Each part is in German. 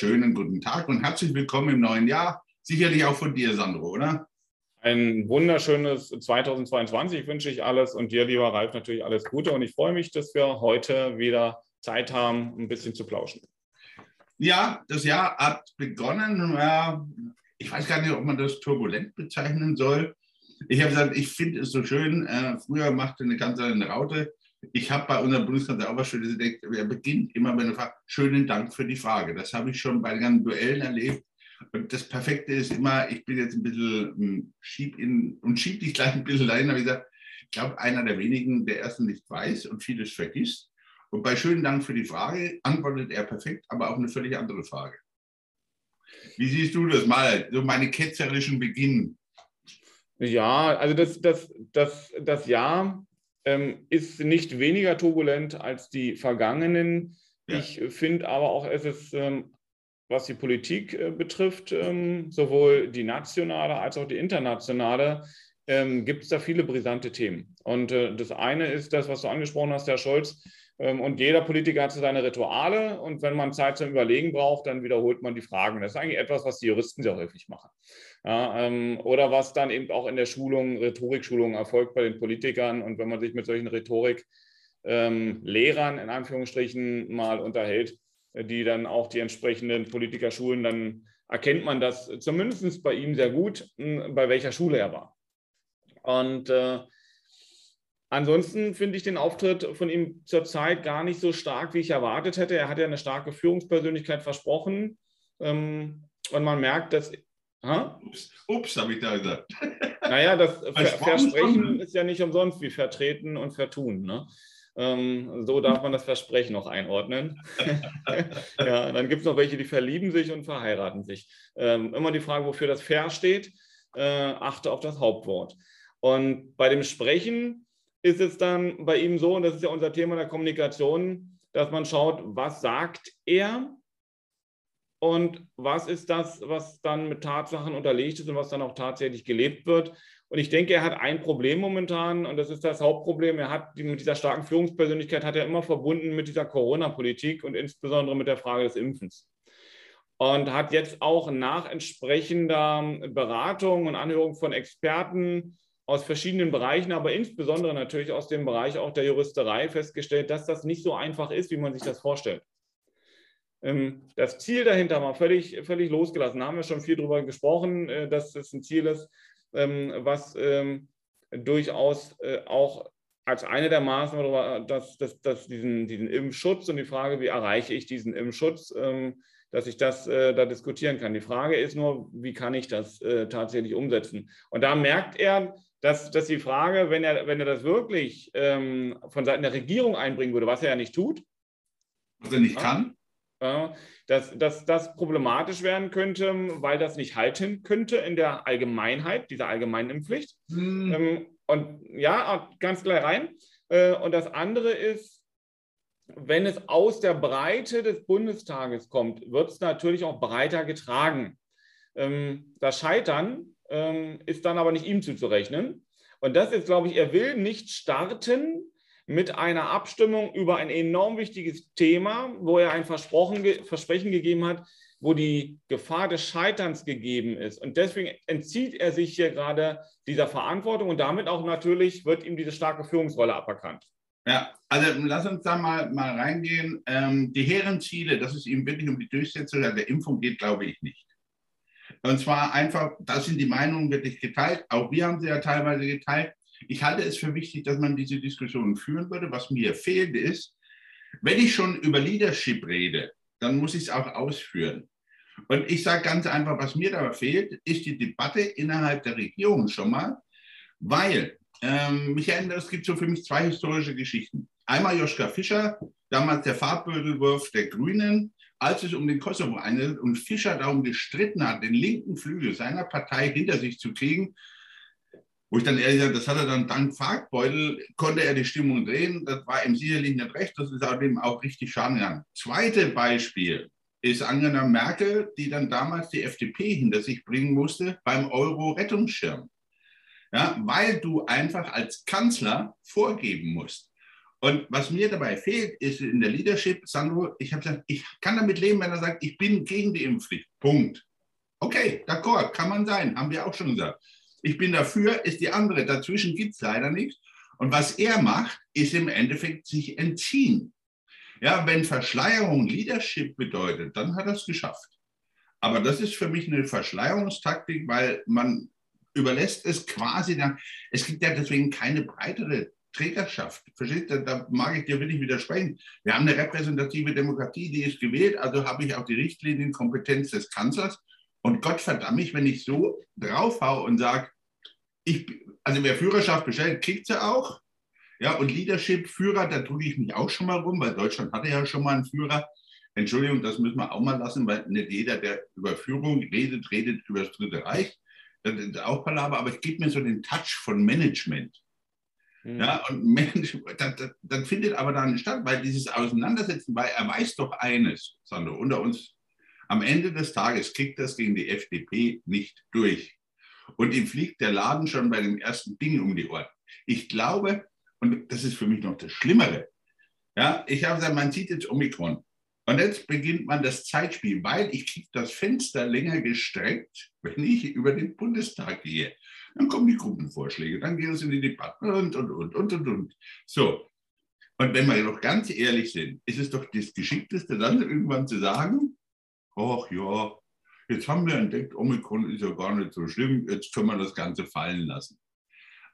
wunderschönen guten Tag und herzlich willkommen im neuen Jahr. Sicherlich auch von dir, Sandro, oder? Ein wunderschönes 2022 wünsche ich alles und dir, lieber Ralf, natürlich alles Gute. Und ich freue mich, dass wir heute wieder Zeit haben, ein bisschen zu plauschen. Ja, das Jahr hat begonnen. Ich weiß gar nicht, ob man das turbulent bezeichnen soll. Ich habe gesagt, ich finde es so schön. Äh, früher machte eine Kanzlerin Raute ich habe bei unserem Bundeskanzler auch was Schönes gedacht. Er beginnt immer mit einer Frage, schönen Dank für die Frage. Das habe ich schon bei den ganzen Duellen erlebt. Und das Perfekte ist immer, ich bin jetzt ein bisschen hm, schieb in und schieb dich gleich ein bisschen dahin, habe ich gesagt, ich glaube, einer der wenigen, der erstens nicht weiß und vieles vergisst. Und bei schönen Dank für die Frage antwortet er perfekt, aber auf eine völlig andere Frage. Wie siehst du das mal, so meine ketzerischen Beginn? Ja, also das, das, das, das Ja ähm, ist nicht weniger turbulent als die vergangenen. Ja. Ich finde aber auch, es ist, ähm, was die Politik äh, betrifft, ähm, sowohl die nationale als auch die internationale, ähm, gibt es da viele brisante Themen. Und äh, das eine ist das, was du angesprochen hast, Herr Scholz, ähm, und jeder Politiker hat so seine Rituale. Und wenn man Zeit zum Überlegen braucht, dann wiederholt man die Fragen. Das ist eigentlich etwas, was die Juristen sehr häufig machen. Ja, ähm, oder was dann eben auch in der Schulung, Rhetorikschulung erfolgt bei den Politikern. Und wenn man sich mit solchen Rhetoriklehrern ähm, in Anführungsstrichen mal unterhält, die dann auch die entsprechenden Politiker schulen, dann erkennt man das zumindest bei ihm sehr gut, bei welcher Schule er war. Und äh, Ansonsten finde ich den Auftritt von ihm zurzeit gar nicht so stark, wie ich erwartet hätte. Er hat ja eine starke Führungspersönlichkeit versprochen. Ähm, und man merkt, dass. Ha? Ups, ups habe ich da gesagt. Naja, das Ver Versprechen ist ja nicht umsonst wie vertreten und vertun. Ne? Ähm, so darf man das Versprechen noch einordnen. ja, dann gibt es noch welche, die verlieben sich und verheiraten sich. Ähm, immer die Frage, wofür das Ver steht. Äh, achte auf das Hauptwort. Und bei dem Sprechen ist es dann bei ihm so, und das ist ja unser Thema der Kommunikation, dass man schaut, was sagt er und was ist das, was dann mit Tatsachen unterlegt ist und was dann auch tatsächlich gelebt wird. Und ich denke, er hat ein Problem momentan und das ist das Hauptproblem. Er hat mit dieser starken Führungspersönlichkeit hat er immer verbunden mit dieser Corona-Politik und insbesondere mit der Frage des Impfens. Und hat jetzt auch nach entsprechender Beratung und Anhörung von Experten aus verschiedenen Bereichen, aber insbesondere natürlich aus dem Bereich auch der Juristerei festgestellt, dass das nicht so einfach ist, wie man sich das vorstellt. Ähm, das Ziel dahinter war völlig, völlig losgelassen. Da haben wir schon viel darüber gesprochen, äh, dass es ein Ziel ist, ähm, was ähm, durchaus äh, auch als eine der Maßnahmen, dass, dass, dass diesen, diesen Impfschutz und die Frage, wie erreiche ich diesen Impfschutz, dass ich das äh, da diskutieren kann. Die Frage ist nur, wie kann ich das tatsächlich umsetzen? Und da merkt er, dass, dass die Frage, wenn er, wenn er das wirklich ähm, von Seiten der Regierung einbringen würde, was er ja nicht tut. Was er nicht ja, kann. Dass, dass das problematisch werden könnte, weil das nicht halten könnte in der Allgemeinheit, dieser allgemeinen Impfpflicht. Hm. Ähm, und ja, ganz klar rein. Äh, und das andere ist, wenn es aus der Breite des Bundestages kommt, wird es natürlich auch breiter getragen. Ähm, das Scheitern ähm, ist dann aber nicht ihm zuzurechnen. Und das ist, glaube ich, er will nicht starten mit einer Abstimmung über ein enorm wichtiges Thema, wo er ein Versprechen gegeben hat, wo die Gefahr des Scheiterns gegeben ist. Und deswegen entzieht er sich hier gerade dieser Verantwortung und damit auch natürlich wird ihm diese starke Führungsrolle aberkannt. Ja, also lass uns da mal, mal reingehen. Ähm, die hehren Ziele, dass es ihm wirklich um die Durchsetzung der Impfung geht, glaube ich nicht. Und zwar einfach, da sind die Meinungen wirklich geteilt. Auch wir haben sie ja teilweise geteilt. Ich halte es für wichtig, dass man diese Diskussion führen würde. Was mir fehlt ist, wenn ich schon über Leadership rede, dann muss ich es auch ausführen. Und ich sage ganz einfach, was mir da fehlt, ist die Debatte innerhalb der Regierung schon mal, weil, ähm, mich erinnert, es gibt so für mich zwei historische Geschichten. Einmal Joschka Fischer, damals der Farbbeutelwurf der Grünen, als es um den Kosovo handelt und Fischer darum gestritten hat, den linken Flügel seiner Partei hinter sich zu kriegen, wo ich dann ehrlich sage, das hat er dann dank Farbbeutel, konnte er die Stimmung drehen. Das war ihm sicherlich nicht recht, das ist aber dem auch richtig schaden gegangen. Zweites Beispiel ist Angela Merkel, die dann damals die FDP hinter sich bringen musste beim Euro-Rettungsschirm. Ja, weil du einfach als Kanzler vorgeben musst. Und was mir dabei fehlt, ist in der Leadership, Sandro, ich habe gesagt, ich kann damit leben, wenn er sagt, ich bin gegen die Impfpflicht. Punkt. Okay, d'accord, kann man sein, haben wir auch schon gesagt. Ich bin dafür, ist die andere. Dazwischen gibt es leider nichts. Und was er macht, ist im Endeffekt sich entziehen. Ja, wenn Verschleierung Leadership bedeutet, dann hat er es geschafft. Aber das ist für mich eine Verschleierungstaktik, weil man überlässt es quasi dann. Es gibt ja deswegen keine breitere Trägerschaft. Versteht? Da, da mag ich dir wirklich widersprechen. Wir haben eine repräsentative Demokratie, die ist gewählt, also habe ich auch die Richtlinienkompetenz des Kanzlers. Und Gott verdammt mich, wenn ich so draufhau und sage, ich, also wer Führerschaft bestellt, kriegt sie auch. Ja, und Leadership, Führer, da drücke ich mich auch schon mal rum, weil Deutschland hatte ja schon mal einen Führer. Entschuldigung, das müssen wir auch mal lassen, weil nicht jeder, der über Führung redet, redet über das Dritte Reich. Das ist auch Palaver, aber es gibt mir so den Touch von Management. Mhm. Ja, und Mensch, das, das, das, findet aber da nicht statt, weil dieses Auseinandersetzen, weil er weiß doch eines, Sandro, unter uns, am Ende des Tages kriegt das gegen die FDP nicht durch. Und ihm fliegt der Laden schon bei dem ersten Ding um die Ohren. Ich glaube, und das ist für mich noch das Schlimmere, ja, ich habe gesagt, man sieht jetzt Omikron. Und jetzt beginnt man das Zeitspiel, weil ich kriege das Fenster länger gestreckt, wenn ich über den Bundestag gehe. Dann kommen die Gruppenvorschläge, dann gehen es in die Debatten und, und, und, und, und, und. So. Und wenn wir doch ganz ehrlich sind, ist es doch das Geschickteste, dann irgendwann zu sagen, ach ja, jetzt haben wir entdeckt, Omikron ist ja gar nicht so schlimm, jetzt können wir das Ganze fallen lassen.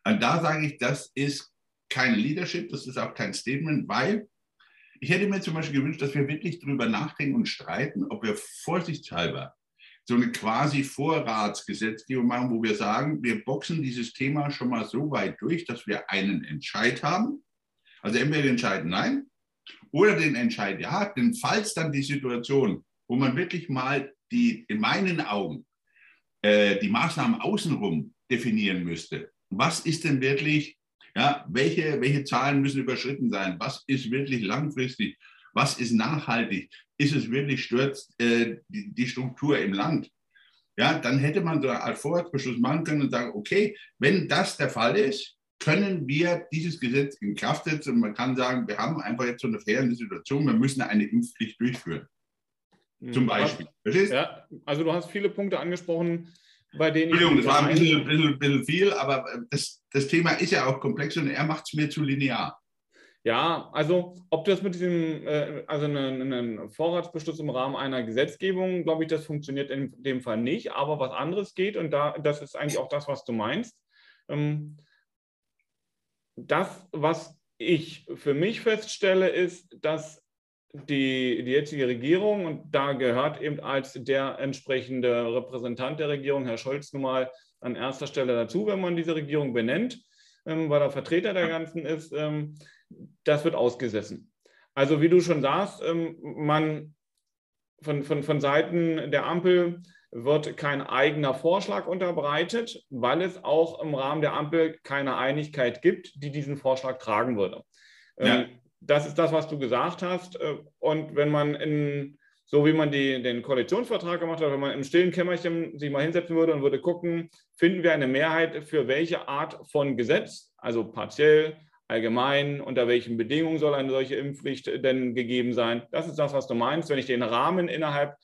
Und da sage ich, das ist kein Leadership, das ist auch kein Statement, weil ich hätte mir zum Beispiel gewünscht, dass wir wirklich darüber nachdenken und streiten, ob wir vorsichtshalber so eine quasi Vorratsgesetzgebung machen, wo wir sagen, wir boxen dieses Thema schon mal so weit durch, dass wir einen Entscheid haben. Also entweder den Entscheid Nein oder den Entscheid Ja, denn falls dann die Situation, wo man wirklich mal die, in meinen Augen, äh, die Maßnahmen außenrum definieren müsste, was ist denn wirklich ja, welche, welche Zahlen müssen überschritten sein? Was ist wirklich langfristig? Was ist nachhaltig? Ist es wirklich stürzt äh, die, die, Struktur im Land? Ja, dann hätte man so einen Vorratsbeschluss machen können und sagen, okay, wenn das der Fall ist, können wir dieses Gesetz in Kraft setzen und man kann sagen, wir haben einfach jetzt so eine faire Situation, wir müssen eine Impfpflicht durchführen. Zum Beispiel. Verstehst? Ja, also du hast viele Punkte angesprochen, bei denen Entschuldigung, das war ein bisschen, bisschen, bisschen viel, aber das, das Thema ist ja auch komplex und er macht es mir zu linear. Ja, also ob das mit diesem, äh, also einen, einen Vorratsbeschluss im Rahmen einer Gesetzgebung, glaube ich, das funktioniert in dem Fall nicht, aber was anderes geht und da, das ist eigentlich auch das, was du meinst. Ähm, das, was ich für mich feststelle, ist, dass die, die jetzige Regierung, und da gehört eben als der entsprechende Repräsentant der Regierung, Herr Scholz, nun mal an erster Stelle dazu, wenn man diese Regierung benennt, ähm, weil er Vertreter der ganzen ist, ähm, das wird ausgesessen. Also wie du schon sagst, ähm, man von, von, von Seiten der Ampel wird kein eigener Vorschlag unterbreitet, weil es auch im Rahmen der Ampel keine Einigkeit gibt, die diesen Vorschlag tragen würde. Ja. Das ist das, was du gesagt hast. Äh, und wenn man in, so wie man die, den Koalitionsvertrag gemacht hat, wenn man im stillen Kämmerchen sich mal hinsetzen würde und würde gucken, finden wir eine Mehrheit für welche Art von Gesetz, also partiell, allgemein, unter welchen Bedingungen soll eine solche Impfpflicht denn gegeben sein. Das ist das, was du meinst. Wenn ich den Rahmen innerhalb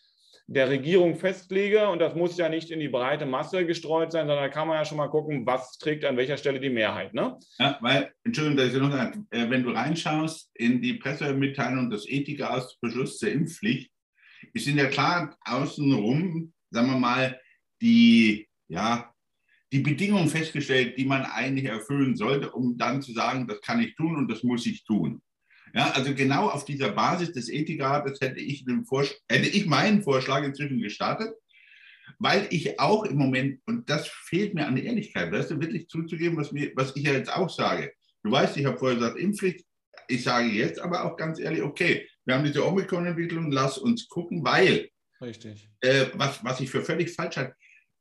der Regierung festlege. Und das muss ja nicht in die breite Masse gestreut sein, sondern da kann man ja schon mal gucken, was trägt an welcher Stelle die Mehrheit. Ne? Ja, weil, Entschuldigung, dass ich noch sage, äh, wenn du reinschaust in die Pressemitteilung des Ethikausbeschlusses zur Impfpflicht, sind ja klar außenrum, sagen wir mal, die, ja, die Bedingungen festgestellt, die man eigentlich erfüllen sollte, um dann zu sagen, das kann ich tun und das muss ich tun. Ja, also genau auf dieser Basis des Ethikrates hätte ich, hätte ich meinen Vorschlag inzwischen gestartet, weil ich auch im Moment, und das fehlt mir an Ehrlichkeit, weißt du, wirklich zuzugeben, was, mir, was ich ja jetzt auch sage. Du weißt, ich habe vorher gesagt, Impfpflicht. Ich sage jetzt aber auch ganz ehrlich, okay, wir haben diese Omikron-Entwicklung, lass uns gucken, weil, Richtig. Äh, was, was ich für völlig falsch halte,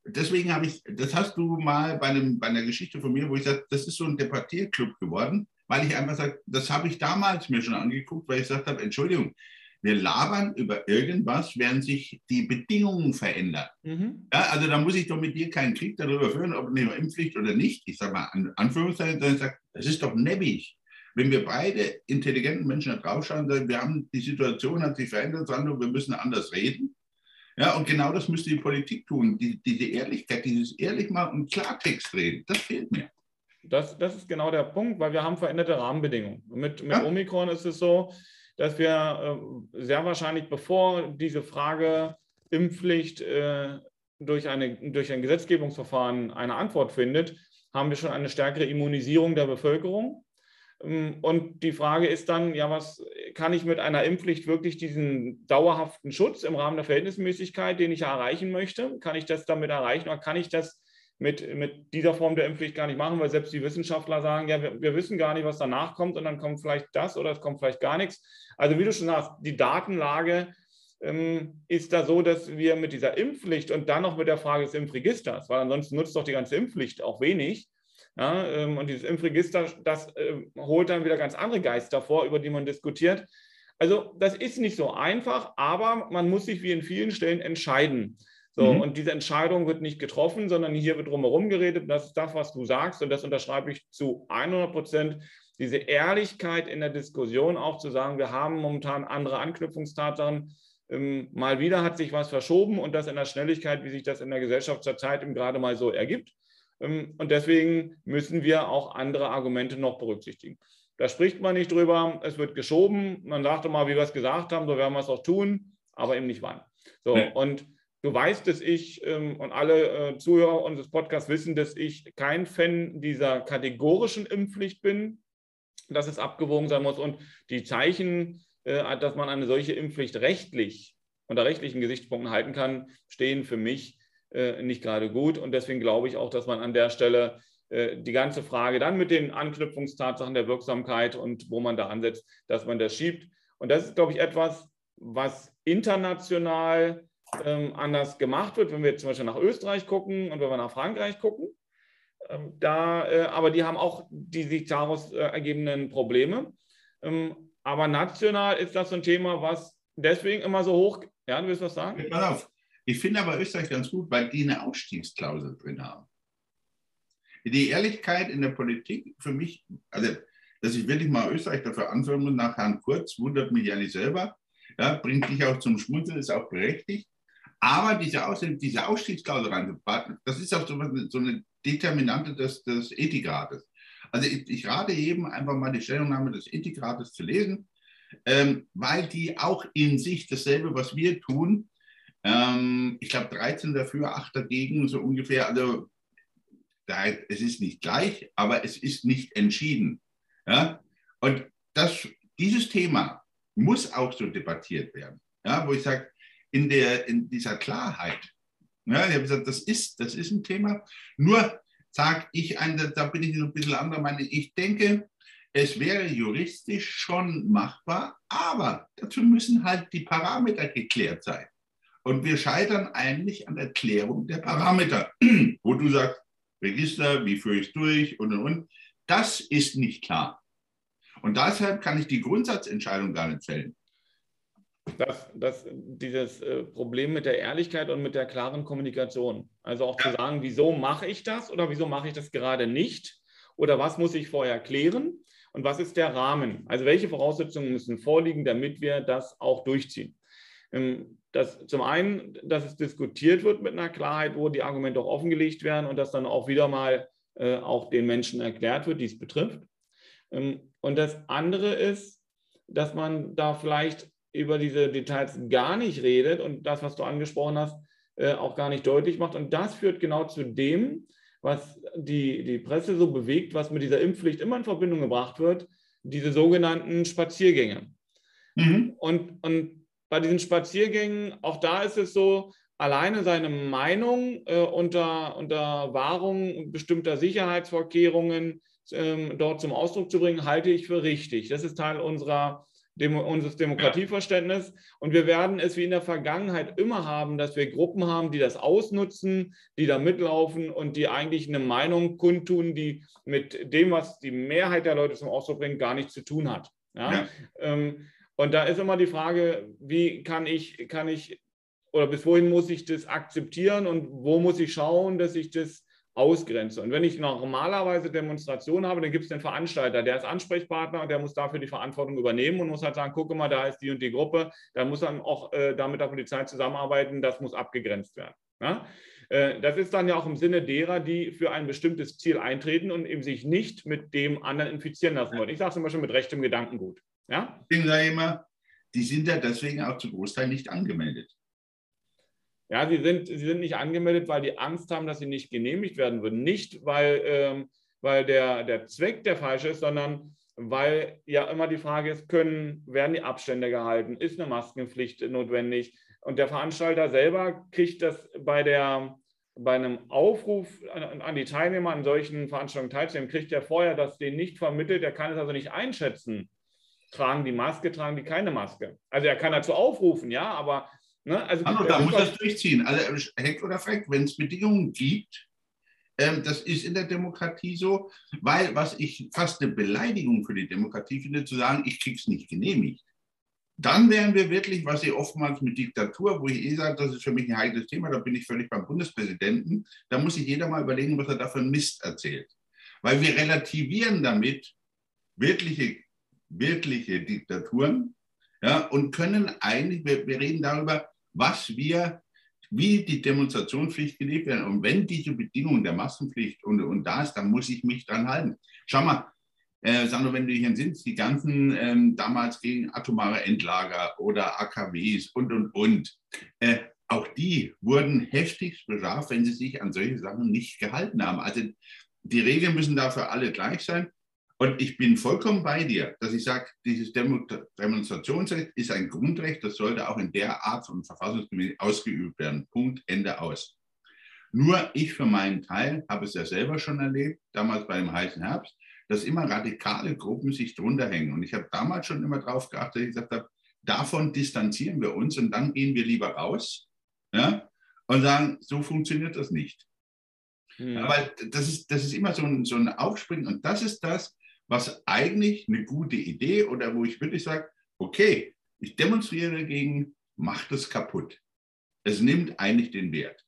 deswegen habe ich, das hast du mal bei, einem, bei einer Geschichte von mir, wo ich sage, das ist so ein Debattierclub geworden weil ich einfach sage, das habe ich damals mir schon angeguckt, weil ich gesagt habe, Entschuldigung, wir labern über irgendwas, während sich die Bedingungen verändern. Mhm. Ja, also da muss ich doch mit dir keinen Krieg darüber führen, ob eine Impfpflicht oder nicht. Ich sage mal, an Anführungszeichen, sondern ich sage, das ist doch nebbig. wenn wir beide intelligenten Menschen da draufschauen, sagen, wir haben, die Situation hat sich verändert, sagen wir müssen anders reden. Ja, und genau das müsste die Politik tun. Die, diese Ehrlichkeit, dieses ehrlich mal und Klartext reden, das fehlt mir. Das, das ist genau der Punkt, weil wir haben veränderte Rahmenbedingungen. Mit, mit ja. Omikron ist es so, dass wir äh, sehr wahrscheinlich, bevor diese Frage Impfpflicht äh, durch, eine, durch ein Gesetzgebungsverfahren eine Antwort findet, haben wir schon eine stärkere Immunisierung der Bevölkerung. Ähm, und die Frage ist dann, ja, was kann ich mit einer Impfpflicht wirklich diesen dauerhaften Schutz im Rahmen der Verhältnismäßigkeit, den ich erreichen möchte, kann ich das damit erreichen oder kann ich das mit, mit dieser Form der Impfpflicht gar nicht machen, weil selbst die Wissenschaftler sagen, ja, wir, wir wissen gar nicht, was danach kommt und dann kommt vielleicht das oder es kommt vielleicht gar nichts. Also wie du schon sagst, die Datenlage ähm, ist da so, dass wir mit dieser Impfpflicht und dann noch mit der Frage des Impfregisters, weil ansonsten nutzt doch die ganze Impfpflicht auch wenig, ja, ähm, und dieses Impfregister, das äh, holt dann wieder ganz andere Geister vor, über die man diskutiert. Also das ist nicht so einfach, aber man muss sich wie in vielen Stellen entscheiden. So, mhm. Und diese Entscheidung wird nicht getroffen, sondern hier wird drumherum geredet. Das ist das, was du sagst. Und das unterschreibe ich zu 100 Prozent. Diese Ehrlichkeit in der Diskussion auch zu sagen, wir haben momentan andere Anknüpfungstatsachen. Ähm, mal wieder hat sich was verschoben und das in der Schnelligkeit, wie sich das in der Gesellschaft zurzeit eben gerade mal so ergibt. Ähm, und deswegen müssen wir auch andere Argumente noch berücksichtigen. Da spricht man nicht drüber, es wird geschoben. Man sagt immer, wie wir es gesagt haben, so werden wir es auch tun, aber eben nicht wann. So, nee. und du weißt, dass ich ähm, und alle äh, Zuhörer unseres Podcasts wissen, dass ich kein Fan dieser kategorischen Impfpflicht bin, dass es abgewogen sein muss. Und die Zeichen, äh, dass man eine solche Impfpflicht rechtlich unter rechtlichen Gesichtspunkten halten kann, stehen für mich äh, nicht gerade gut. Und deswegen glaube ich auch, dass man an der Stelle äh, die ganze Frage dann mit den Anknüpfungstatsachen der Wirksamkeit und wo man da ansetzt, dass man das schiebt. Und das ist, glaube ich, etwas, was international ähm, anders gemacht wird, wenn wir zum Beispiel nach Österreich gucken und wenn wir nach Frankreich gucken. Ähm, da, äh, aber die haben auch die sich daraus äh, ergebenden Probleme. Ähm, aber national ist das so ein Thema, was deswegen immer so hoch. Ja, du willst was sagen? Pass auf. Ich finde aber Österreich ganz gut, weil die eine Ausstiegsklausel drin haben. Die Ehrlichkeit in der Politik für mich, also dass ich wirklich mal Österreich dafür anführen muss, nach Herrn Kurz, wundert mich ja nicht selber, ja, bringt dich auch zum Schmunzeln, ist auch berechtigt. Aber diese, diese Ausstiegsklausel reinzupacken, das ist auch so, so eine Determinante des, des Ethikrates. Also ich, ich, rate jedem einfach mal die Stellungnahme des Ethikrates zu lesen, ähm, weil die auch in sich dasselbe, was wir tun, ähm, ich glaube 13 dafür, 8 dagegen, so ungefähr. Also da, es ist nicht gleich, aber es ist nicht entschieden. Ja? Und das, dieses Thema muss auch so debattiert werden, ja? wo ich sage, in, in dieser Klarheit, ja, ich habe gesagt, das ist, das ist ein Thema. Nur sage ich, ein, da bin ich ein bisschen anderer Meinung. Ich denke, es wäre juristisch schon machbar, aber dazu müssen halt die Parameter geklärt sein. Und wir scheitern eigentlich an der Klärung der Parameter, wo du sagst, Register, wie führe ich es durch und und und. Das ist nicht klar. Und deshalb kann ich die Grundsatzentscheidung gar nicht fällen. Das, das, dieses äh, Problem mit der Ehrlichkeit und mit der klaren Kommunikation. Also auch zu sagen, wieso mache ich das oder wieso mache ich das gerade nicht? Oder was muss ich vorher klären? Und was ist der Rahmen? Also welche Voraussetzungen müssen vorliegen, damit wir das auch durchziehen? Ähm, dass zum einen, dass es diskutiert wird mit einer Klarheit, wo die Argumente auch offengelegt werden und dass dann auch wieder mal äh, auch den Menschen erklärt wird, die es betrifft. Ähm, und das andere ist, dass man da vielleicht über diese Details gar nicht redet und das, was du angesprochen hast, äh, auch gar nicht deutlich macht. Und das führt genau zu dem, was die, die Presse so bewegt, was mit dieser Impfpflicht immer in Verbindung gebracht wird, diese sogenannten Spaziergänge. Mhm. Und, und bei diesen Spaziergängen, auch da ist es so, alleine seine Meinung äh, unter, unter Wahrung bestimmter Sicherheitsvorkehrungen ähm, dort zum Ausdruck zu bringen, halte ich für richtig. Das ist Teil unserer, Demo, unseres Demokratieverständnisses. Und wir werden es wie in der Vergangenheit immer haben, dass wir Gruppen haben, die das ausnutzen, die da mitlaufen und die eigentlich eine Meinung kundtun, die mit dem, was die Mehrheit der Leute zum Ausdruck bringt, gar nichts zu tun hat. Ja? ja. Ähm, und da ist immer die Frage, wie kann ich, kann ich oder bis wohin muss ich das akzeptieren und wo muss ich schauen, dass ich das ausgrenze. Und wenn ich normalerweise Demonstrationen habe, dann gibt es den Veranstalter, der ist Ansprechpartner und der muss dafür die Verantwortung übernehmen und muss halt sagen, gucke mal, da ist die und die Gruppe, da muss dann auch äh, da mit der Polizei zusammenarbeiten, das muss abgegrenzt werden. Ja? Äh, das ist dann ja auch im Sinne derer, die für ein bestimmtes Ziel eintreten und eben sich nicht mit dem anderen infizieren lassen wollen. Ich sage zum Beispiel mit rechtem Gedankengut. Ja? Ich sage immer, die sind ja deswegen auch zu Großteil nicht angemeldet. Ja, sie sind, sie sind nicht angemeldet, weil die Angst haben, dass sie nicht genehmigt werden würden. Nicht, weil, ähm, weil der, der Zweck der falsche ist, sondern weil ja immer die Frage ist, können, werden die Abstände gehalten? Ist eine Maskenpflicht notwendig? Und der Veranstalter selber kriegt das bei, der, bei einem Aufruf an, an die Teilnehmer an solchen Veranstaltungen teilzunehmen, kriegt er vorher das denen nicht vermittelt. Er kann es also nicht einschätzen. Tragen die Maske, tragen die keine Maske. Also er kann dazu aufrufen, ja, aber Ne? Also, also da muss das durchziehen. Also Heck oder Freck, wenn es Bedingungen gibt, ähm, das ist in der Demokratie so, weil was ich fast eine Beleidigung für die Demokratie finde, zu sagen, ich krieg's nicht genehmigt. Dann wären wir wirklich, was ihr oftmals mit Diktatur, wo ich eh sage, das ist für mich ein heikles Thema, da bin ich völlig beim Bundespräsidenten, da muss sich jeder mal überlegen, was er da für Mist erzählt. Weil wir relativieren damit wirkliche, wirkliche Diktaturen ja, und können eigentlich, wir, wir reden darüber, was wir, wie die Demonstrationspflicht gelebt werden. Und wenn diese Bedingungen der Massenpflicht und, und da ist, dann muss ich mich dran halten. Schau mal, äh, Sandro, wenn du hier siehst, die ganzen ähm, damals gegen atomare Endlager oder AKWs und, und, und, äh, auch die wurden heftig bestraft, wenn sie sich an solche Sachen nicht gehalten haben. Also die Regeln müssen dafür alle gleich sein. Und ich bin vollkommen bei dir, dass ich sage, dieses Demonstrationsrecht ist ein Grundrecht, das sollte auch in der Art von verfassungsgemäß ausgeübt werden. Punkt, Ende aus. Nur ich für meinen Teil habe es ja selber schon erlebt, damals bei dem heißen Herbst, dass immer radikale Gruppen sich drunter hängen. Und ich habe damals schon immer darauf geachtet, dass ich gesagt habe, davon distanzieren wir uns und dann gehen wir lieber raus ja, und sagen, so funktioniert das nicht. Aber das ist, das ist immer so ein, so ein Aufspringen und das ist das, was eigentlich eine gute Idee oder wo ich wirklich sage, okay, ich demonstriere dagegen, macht es kaputt. Es nimmt eigentlich den Wert.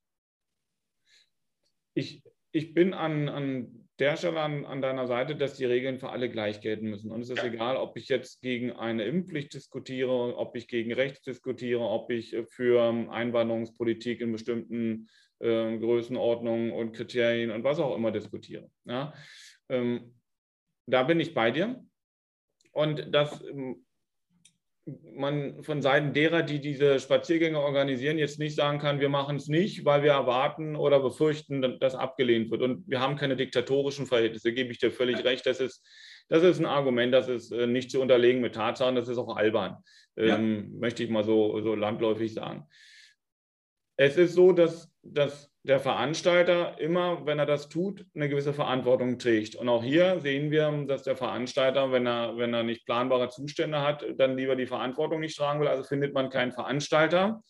Ich, ich bin an, an der Stelle an, an deiner Seite, dass die Regeln für alle gleich gelten müssen. Und es ist ja. egal, ob ich jetzt gegen eine Impfpflicht diskutiere, ob ich gegen Rechts diskutiere, ob ich für Einwanderungspolitik in bestimmten äh, Größenordnungen und Kriterien und was auch immer diskutiere. Ja? Ähm, da bin ich bei dir. Und dass ähm, man von Seiten derer, die diese Spaziergänge organisieren, jetzt nicht sagen kann, wir machen es nicht, weil wir erwarten oder befürchten, dass abgelehnt wird. Und wir haben keine diktatorischen Verhältnisse, gebe ich dir völlig recht. Das ist, das ist ein Argument, das ist äh, nicht zu unterlegen mit Tatsachen, das ist auch albern, ja. ähm, möchte ich mal so, so landläufig sagen. Es ist so, dass, dass der Veranstalter immer, wenn er das tut, eine gewisse Verantwortung trägt. Und auch hier sehen wir, dass der Veranstalter, wenn er, wenn er nicht planbare Zustände hat, dann lieber die Verantwortung nicht tragen will. Also findet man keinen Veranstalter.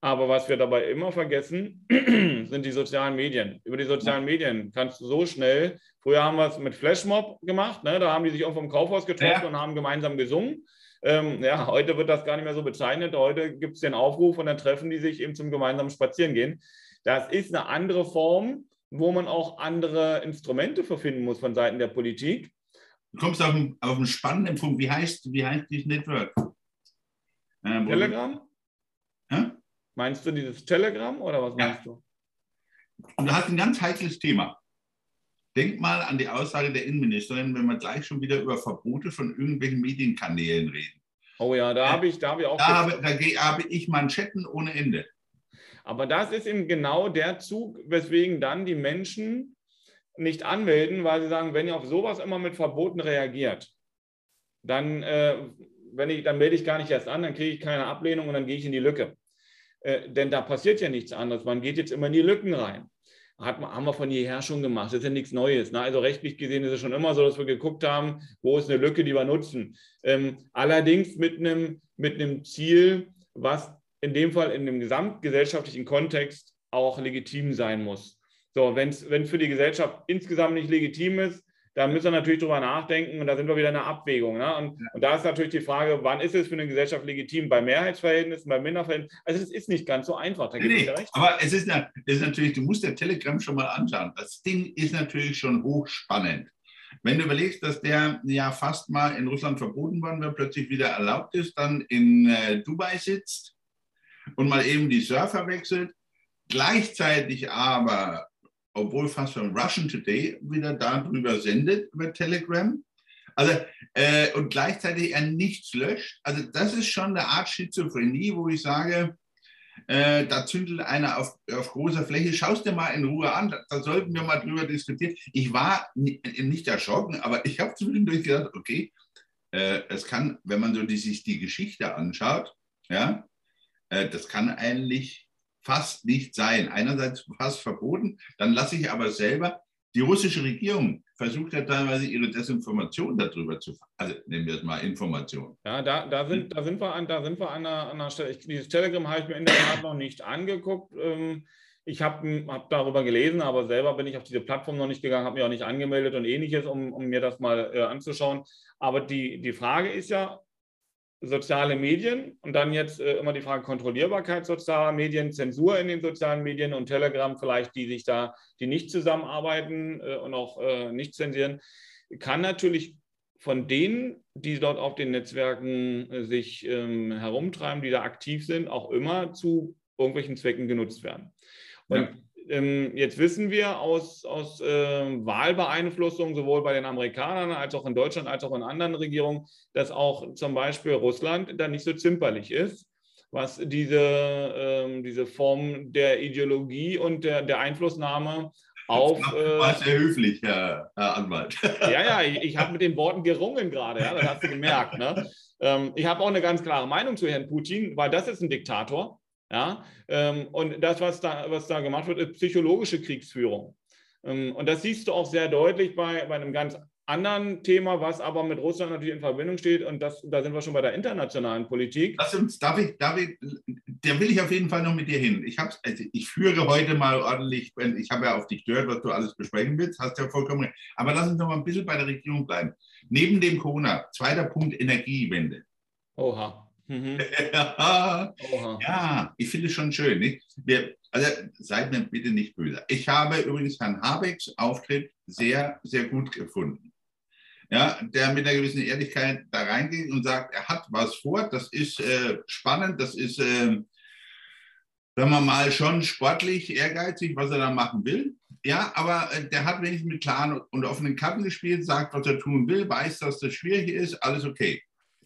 Aber was wir dabei immer vergessen, sind die sozialen Medien. Über die sozialen Medien kannst du so schnell, früher haben wir es mit Flashmob gemacht, ne? da haben die sich irgendwo im Kaufhaus getroffen ja. und haben gemeinsam gesungen. Ähm, ja, heute wird das gar nicht mehr so bezeichnet. Heute gibt es den Aufruf und dann treffen die sich eben zum gemeinsamen Spazierengehen. Das ist eine andere Form, wo man auch andere Instrumente für finden muss von Seiten der Politik. Du kommst auf einen, auf einen spannenden Punkt. Wie heißt, wie heißt dieses Network? Äh, Telegram? Hä? Meinst du dieses Telegram oder was meinst ja. du? Und du hast ein ganz heikles Thema. Denk mal an die Aussage der Innenministerin, wenn wir gleich schon wieder über Verbote von irgendwelchen Medienkanälen reden. Oh ja, da äh, habe ich, da habe ich auch. Da habe, da habe ich Manschetten ohne Ende. Aber das ist eben genau der Zug, weswegen dann die Menschen nicht anmelden, weil sie sagen, wenn ihr auf sowas immer mit Verboten reagiert, dann, äh, wenn ich, dann melde ich gar nicht erst an, dann kriege ich keine Ablehnung und dann gehe ich in die Lücke. Äh, denn da passiert ja nichts anderes. Man geht jetzt immer in die Lücken rein. Hat, haben wir von jeher schon gemacht. Das ist ja nichts Neues. Ne? Also rechtlich gesehen ist es schon immer so, dass wir geguckt haben, wo ist eine Lücke, die wir nutzen. Ähm, allerdings mit einem, mit einem Ziel, was in dem Fall in dem gesamtgesellschaftlichen Kontext auch legitim sein muss. So, wenn für die Gesellschaft insgesamt nicht legitim ist, da müssen wir natürlich drüber nachdenken und da sind wir wieder in der Abwägung. Ne? Und, ja. und, da ist natürlich die Frage, wann ist es für eine Gesellschaft legitim? Bei Mehrheitsverhältnissen, bei Minderverhältnissen? Also es ist nicht ganz so einfach. Da nee, recht. Aber es ist, es ist natürlich, du musst der Telegram schon mal anschauen. Das Ding ist natürlich schon hochspannend. Wenn du überlegst, dass der ja fast mal in Russland verboten worden war, plötzlich wieder erlaubt ist, dann in äh, Dubai sitzt und mal eben die Surfer wechselt, gleichzeitig aber obwohl fast schon Russian Today wieder darüber sendet, über Telegram. Also, äh, und gleichzeitig er nichts löscht. Also, das ist schon eine Art Schizophrenie, wo ich sage, äh, da zündelt einer auf, auf großer Fläche. Schau es dir mal in Ruhe an, da, da, sollten wir mal drüber diskutieren. Ich war nicht erschrocken, aber ich habe zwischendurch gedacht, okay, äh, es kann, wenn man so die, sich die Geschichte anschaut, ja, das kann eigentlich fast nicht sein. Einerseits fast verboten, dann lasse ich aber selber, die russische Regierung versucht ja teilweise ihre Desinformation darüber zu, also nehmen wir es mal Information. Ja, da, da, sind, da sind wir an, da sind wir an einer, an einer Stelle. Ich, dieses Telegram habe ich mir in der Tat noch nicht angeguckt. Ähm, ich habe hab darüber gelesen, aber selber bin ich auf diese Plattform noch nicht gegangen, habe mich auch nicht angemeldet und ähnliches, um, um mir das mal äh, anzuschauen. Aber die, die Frage ist ja, soziale Medien und dann jetzt äh, immer die Frage Kontrollierbarkeit sozialer Medien, Zensur in den sozialen Medien und Telegram vielleicht, die sich da, die nicht zusammenarbeiten äh, und auch äh, nicht zensieren, kann natürlich von denen, die dort auf den Netzwerken äh, sich ähm, herumtreiben, die da aktiv sind, auch immer zu irgendwelchen Zwecken genutzt werden. Und ja jetzt wissen wir aus, aus äh, Wahlbeeinflussung sowohl bei den Amerikanern als auch in Deutschland als auch in anderen Regierungen, dass auch zum Beispiel Russland da nicht so zimperlich ist, was diese, ähm, diese Form der Ideologie und der, der Einflussnahme auf. Du warst äh, sehr höflich, Herr, Herr Anwalt. Ja, ja, ich, ich habe mit den Worten gerungen gerade, ja, das hast du gemerkt. Ne? Ähm, ich habe auch eine ganz klare Meinung zu Herrn Putin, weil das ist ein Diktator. Ja? Ähm, und das, was da, was da gemacht wird, ist psychologische Kriegsführung. Ähm, und das siehst du auch sehr deutlich bei, bei einem ganz anderen Thema, was aber mit Russland natürlich in Verbindung steht. Und das, da sind wir schon bei der internationalen Politik. Lass uns, darf ich, darf ich, der will ich auf jeden Fall noch mit dir hin. Ich, also ich führe heute mal ordentlich, ich habe ja auf dich gehört, was du alles besprechen willst, hast ja vollkommen recht. Aber lass uns noch mal ein bisschen bei der Regierung bleiben. Neben dem Corona, zweiter Punkt Energiewende. Oha. Mhm. ja, ich finde es schon schön. Nicht? Wir, also seid mir bitte nicht böse. Ich habe übrigens Herrn Habecks Auftritt sehr, sehr gut gefunden. Ja, der mit einer gewissen Ehrlichkeit da reingeht und sagt, er hat was vor, das ist äh, spannend, das ist, äh, sagen wir mal, schon sportlich, ehrgeizig, was er da machen will. Ja, aber äh, der hat wenigstens mit klaren und offenen Karten gespielt, sagt, was er tun will, weiß, dass das schwierig ist, alles okay.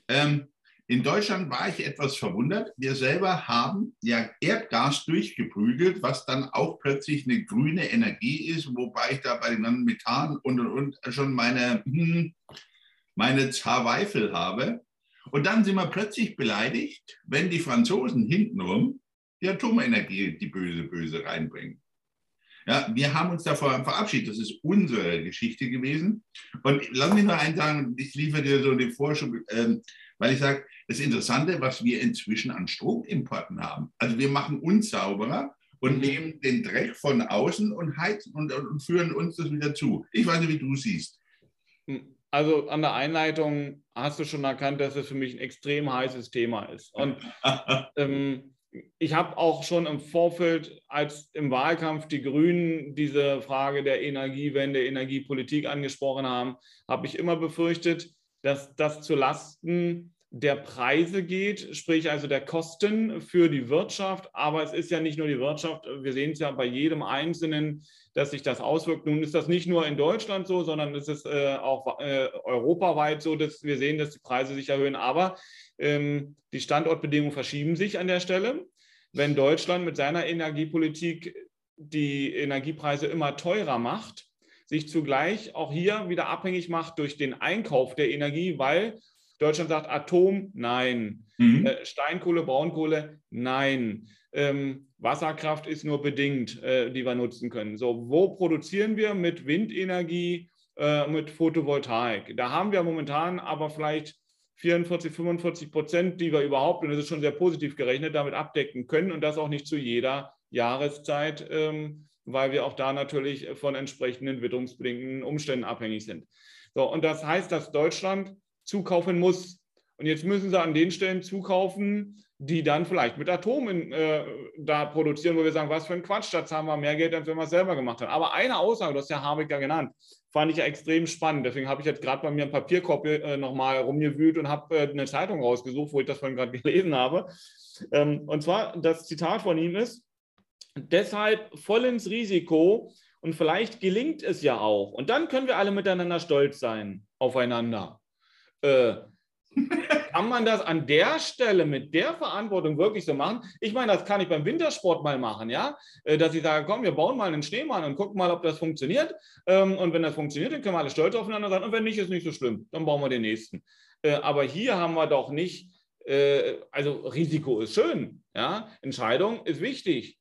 Ähm, in Deutschland war ich etwas verwundert. Wir selber haben ja Erdgas durchgeprügelt, was dann auch plötzlich eine grüne Energie ist, wobei ich da bei den Methan und, und, und schon meine, hm, meine Zweifel habe. Und dann sind wir plötzlich beleidigt, wenn die Franzosen hintenrum die Atomenergie, die böse, böse reinbringen. Ja, wir haben uns davor verabschiedet. Das ist unsere Geschichte gewesen. Und lass mich noch eins sagen, ich liefere dir so den Vorschub, ähm, weil ich sage, das Interessante, was wir inzwischen an Stromimporten haben. Also wir machen uns sauberer und mhm. nehmen den Dreck von außen und heizen und, und führen uns das wieder zu. Ich weiß nicht, wie du siehst. Hm, also an der Einleitung hast du schon erkannt, dass es für mich ein extrem heißes Thema ist. Und ähm, ich habe auch schon im Vorfeld, als im Wahlkampf die Grünen diese Frage der Energiewende, Energiepolitik angesprochen haben, habe ich immer befürchtet, dass das zu Lasten der Preise geht, sprich also der Kosten für die Wirtschaft. Aber es ist ja nicht nur die Wirtschaft, wir sehen es ja bei jedem Einzelnen, dass sich das auswirkt. Nun ist das nicht nur in Deutschland so, sondern es ist äh, auch äh, europaweit so, dass wir sehen, dass die Preise sich erhöhen. Aber ähm, die Standortbedingungen verschieben sich an der Stelle. Wenn Deutschland mit seiner Energiepolitik die Energiepreise immer teurer macht, sich zugleich auch hier wieder abhängig macht durch den Einkauf der Energie, weil Deutschland sagt Atom, nein. Mhm. Äh, Steinkohle, Braunkohle, nein. Ähm, Wasserkraft ist nur bedingt, äh, die wir nutzen können. So, wo produzieren wir mit Windenergie, äh, mit Photovoltaik? Da haben wir momentan aber vielleicht 44, 45 Prozent, die wir überhaupt, und das ist schon sehr positiv gerechnet, damit abdecken können und das auch nicht zu jeder Jahreszeit ähm, weil wir auch da natürlich von entsprechenden witterungsbedingten Umständen abhängig sind. So, und das heißt, dass Deutschland zukaufen muss. Und jetzt müssen sie an den Stellen zukaufen, die dann vielleicht mit Atomen äh, da produzieren, wo wir sagen, was für ein Quatsch, da zahlen wir mehr Geld, als wenn wir es selber gemacht haben. Aber eine Aussage, das ist ja Habeck ja genannt, fand ich ja extrem spannend. Deswegen habe ich jetzt gerade bei mir im Papierkorb äh, nochmal rumgewühlt und habe äh, eine Zeitung rausgesucht, wo ich das vorhin gerade gelesen habe. Ähm, und zwar, das Zitat von ihm ist, deshalb voll ins Risiko und vielleicht gelingt es ja auch. Und dann können wir alle miteinander stolz sein aufeinander. Äh, kann man das an der Stelle mit der Verantwortung wirklich so machen? Ich meine, das kann ich beim Wintersport mal machen, ja, äh, dass ich sage, komm, wir bauen mal einen Schneemann und gucken mal, ob das funktioniert. Ähm, und wenn das funktioniert, dann können wir alle stolz aufeinander sein. Und wenn nicht, ist nicht so schlimm. Dann bauen wir den nächsten. Äh, aber hier haben wir doch nicht, äh, also Risiko ist schön, ja, Entscheidung ist wichtig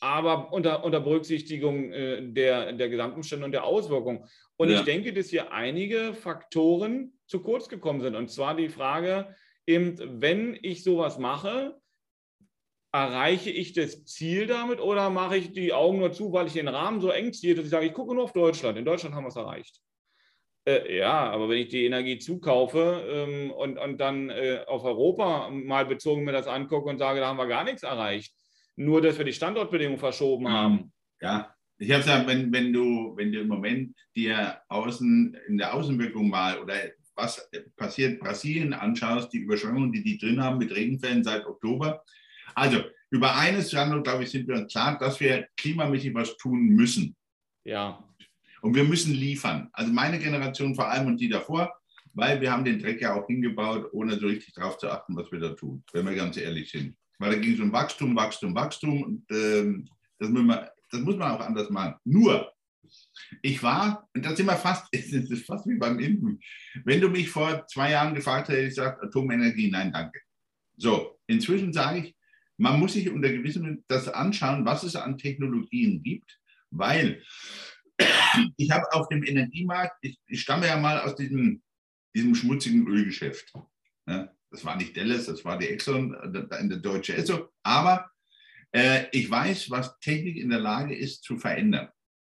aber unter, unter Berücksichtigung äh, der, der Gesamtumstände und der Auswirkungen. Und ja. ich denke, dass hier einige Faktoren zu kurz gekommen sind. Und zwar die Frage, eben, wenn ich sowas mache, erreiche ich das Ziel damit oder mache ich die Augen nur zu, weil ich den Rahmen so eng ziehe, dass ich sage, ich gucke nur auf Deutschland. In Deutschland haben wir es erreicht. Äh, ja, aber wenn ich die Energie zukaufe ähm, und, und dann äh, auf Europa mal bezogen mir das angucke und sage, da haben wir gar nichts erreicht, nur dass wir die Standortbedingungen verschoben mhm. haben. Ja, ich habe gesagt, wenn, wenn, du, wenn du im Moment dir außen, in der Außenwirkung mal oder was passiert Brasilien anschaust, die Überschwemmungen, die die drin haben mit Regenfällen seit Oktober. Also über eines, Jano, glaube ich, sind wir uns klar, dass wir klimamäßig was tun müssen. Ja. Und wir müssen liefern. Also meine Generation vor allem und die davor, weil wir haben den Dreck ja auch hingebaut, ohne so richtig darauf zu achten, was wir da tun, wenn wir ganz ehrlich sind. Weil da ging es um Wachstum, Wachstum, Wachstum. Und ähm, das, muss man, das muss man auch anders machen. Nur, ich war, und das ist immer fast, es ist fast wie beim Impfen. Wenn du mich vor zwei Jahren gefragt hättest, ich gesagt, Atomenergie, nein, danke. So, inzwischen sage ich, man muss sich unter gewissem das anschauen, was es an Technologien gibt, weil ich habe auf dem Energiemarkt, ich, ich, stamme ja mal aus diesem, diesem schmutzigen Ölgeschäft. Ja, das war nicht Dallas, das war die Exxon, der deutsche Esso. Aber äh, ich weiß, was Technik in der Lage ist zu verändern.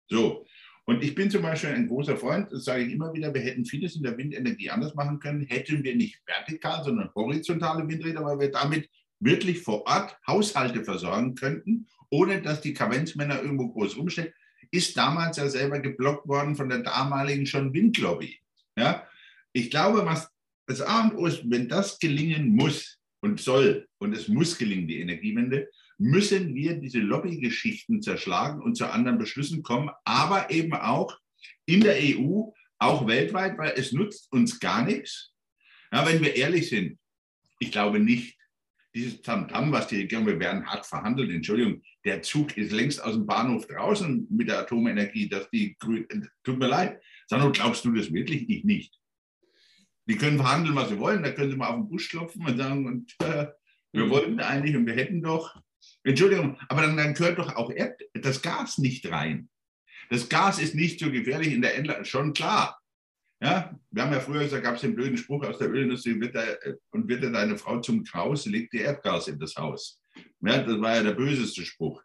So. Und ich bin zum Beispiel ein großer Freund, das sage ich immer wieder, wir hätten vieles in der Windenergie anders machen können, hätten wir nicht vertikal, sondern horizontale Windräder, weil wir damit wirklich vor Ort Haushalte versorgen könnten, ohne dass die Kavenzmänner irgendwo groß umstellen. Ist damals ja selber geblockt worden von der damaligen schon Windlobby. Ja? Ich glaube, was das A und O ist, wenn das gelingen muss und soll, und es muss gelingen, die Energiewende, müssen wir diese Lobbygeschichten zerschlagen und zu anderen Beschlüssen kommen, aber eben auch in der EU, auch weltweit, weil es nutzt uns gar nichts. Ja, wenn wir ehrlich sind, ich glaube nicht, dieses Tamtam, was die Regierung, wir werden hart verhandelt, Entschuldigung, der Zug ist längst aus dem Bahnhof draußen mit der Atomenergie, dass die, tut mir leid, Sandro, glaubst du das wirklich? Ich nicht. Die können verhandeln, was sie wollen. Da können sie mal auf den Busch klopfen und sagen, und, äh, wir mhm. wollten eigentlich und wir hätten doch. Entschuldigung, aber dann, dann gehört doch auch Erd das Gas nicht rein. Das Gas ist nicht so gefährlich in der Endlage, schon klar. Ja, wir haben ja früher gesagt, gab es den blöden Spruch aus der Ölindustrie, wird da, und wird da deine Frau zum Kraus, legt die Erdgas in das Haus. Ja, das war ja der böseste Spruch.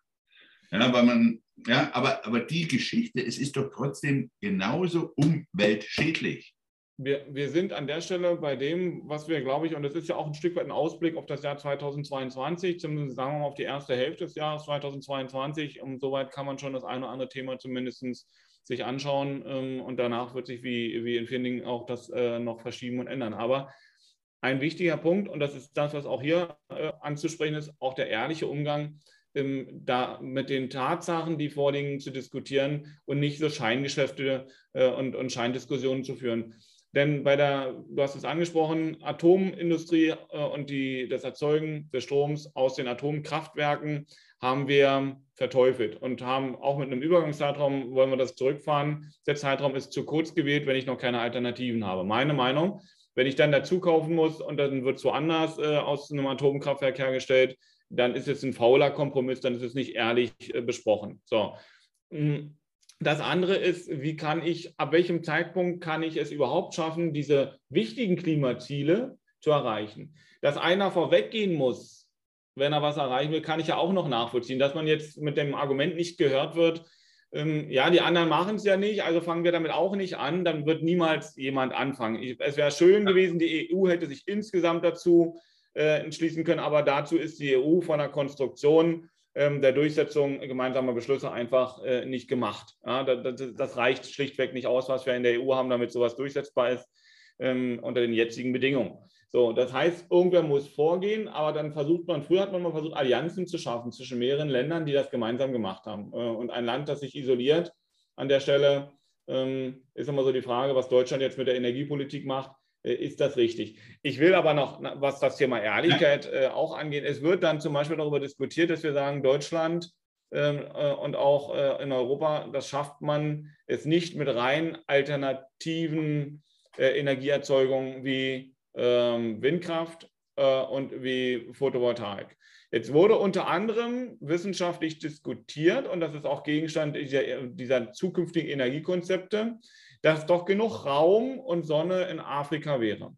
Ja, weil man, ja, aber, aber die Geschichte, es ist doch trotzdem genauso umweltschädlich wir, wir sind an der Stelle bei dem, was wir, glaube ich, und das ist ja auch ein Stück weit ein Ausblick auf das Jahr 2022, zumindest sagen wir mal auf die erste Hälfte des Jahres 2022. Und soweit kann man schon das eine oder andere Thema zumindest sich anschauen. Ähm, und danach wird sich wie, wie in vielen Dingen auch das äh, noch verschieben und ändern. Aber ein wichtiger Punkt, und das ist das, was auch hier äh, anzusprechen ist, auch der ehrliche Umgang ähm, da mit den Tatsachen, die vorliegen, zu diskutieren und nicht so Scheingeschäfte äh, und, und Scheindiskussionen zu führen. Denn bei der, du hast es angesprochen, Atomindustrie äh, und die, das Erzeugen des Stroms aus den Atomkraftwerken haben wir verteufelt und haben auch mit einem Übergangszeitraum, wollen wir das zurückfahren. Der Zeitraum ist zu kurz gewählt, wenn ich noch keine Alternativen habe. Meine Meinung, wenn ich dann dazu kaufen muss und dann wird es woanders äh, aus einem Atomkraftwerk hergestellt, dann ist es ein fauler Kompromiss, dann ist es nicht ehrlich äh, besprochen. So. Das andere ist, wie kann ich, ab welchem Zeitpunkt kann ich es überhaupt schaffen, diese wichtigen Klimaziele zu erreichen? Dass einer vorweggehen muss, wenn er was erreichen will, kann ich ja auch noch nachvollziehen, dass man jetzt mit dem Argument nicht gehört wird, ähm, ja, die anderen machen es ja nicht, also fangen wir damit auch nicht an, dann wird niemals jemand anfangen. Ich, es wäre schön gewesen, die EU hätte sich insgesamt dazu äh, entschließen können, aber dazu ist die EU von der Konstruktion der Durchsetzung gemeinsamer Beschlüsse einfach äh, nicht gemacht. Das, reicht schlichtweg nicht aus, was wir in der EU haben, damit sowas durchsetzbar ist ähm, unter den jetzigen Bedingungen. So, das heißt, irgendwer muss vorgehen, aber dann versucht man, früher hat man mal versucht, Allianzen zu schaffen zwischen mehreren Ländern, die das gemeinsam gemacht haben. Äh, und ein Land, das sich isoliert an der Stelle, ähm, ist immer so die Frage, was Deutschland jetzt mit der Energiepolitik macht. Äh, ist das richtig? Ich will aber noch, was das Thema Ehrlichkeit äh, auch angeht, es wird dann zum Beispiel darüber diskutiert, dass wir sagen, Deutschland ähm, und auch in Europa, das schafft man es nicht mit rein alternativen Energieerzeugungen wie ähm, Windkraft äh, und wie Photovoltaik. Jetzt wurde unter anderem wissenschaftlich diskutiert, und das ist auch Gegenstand dieser, dieser zukünftigen Energiekonzepte, dass doch genug Raum und Sonne in Afrika wäre.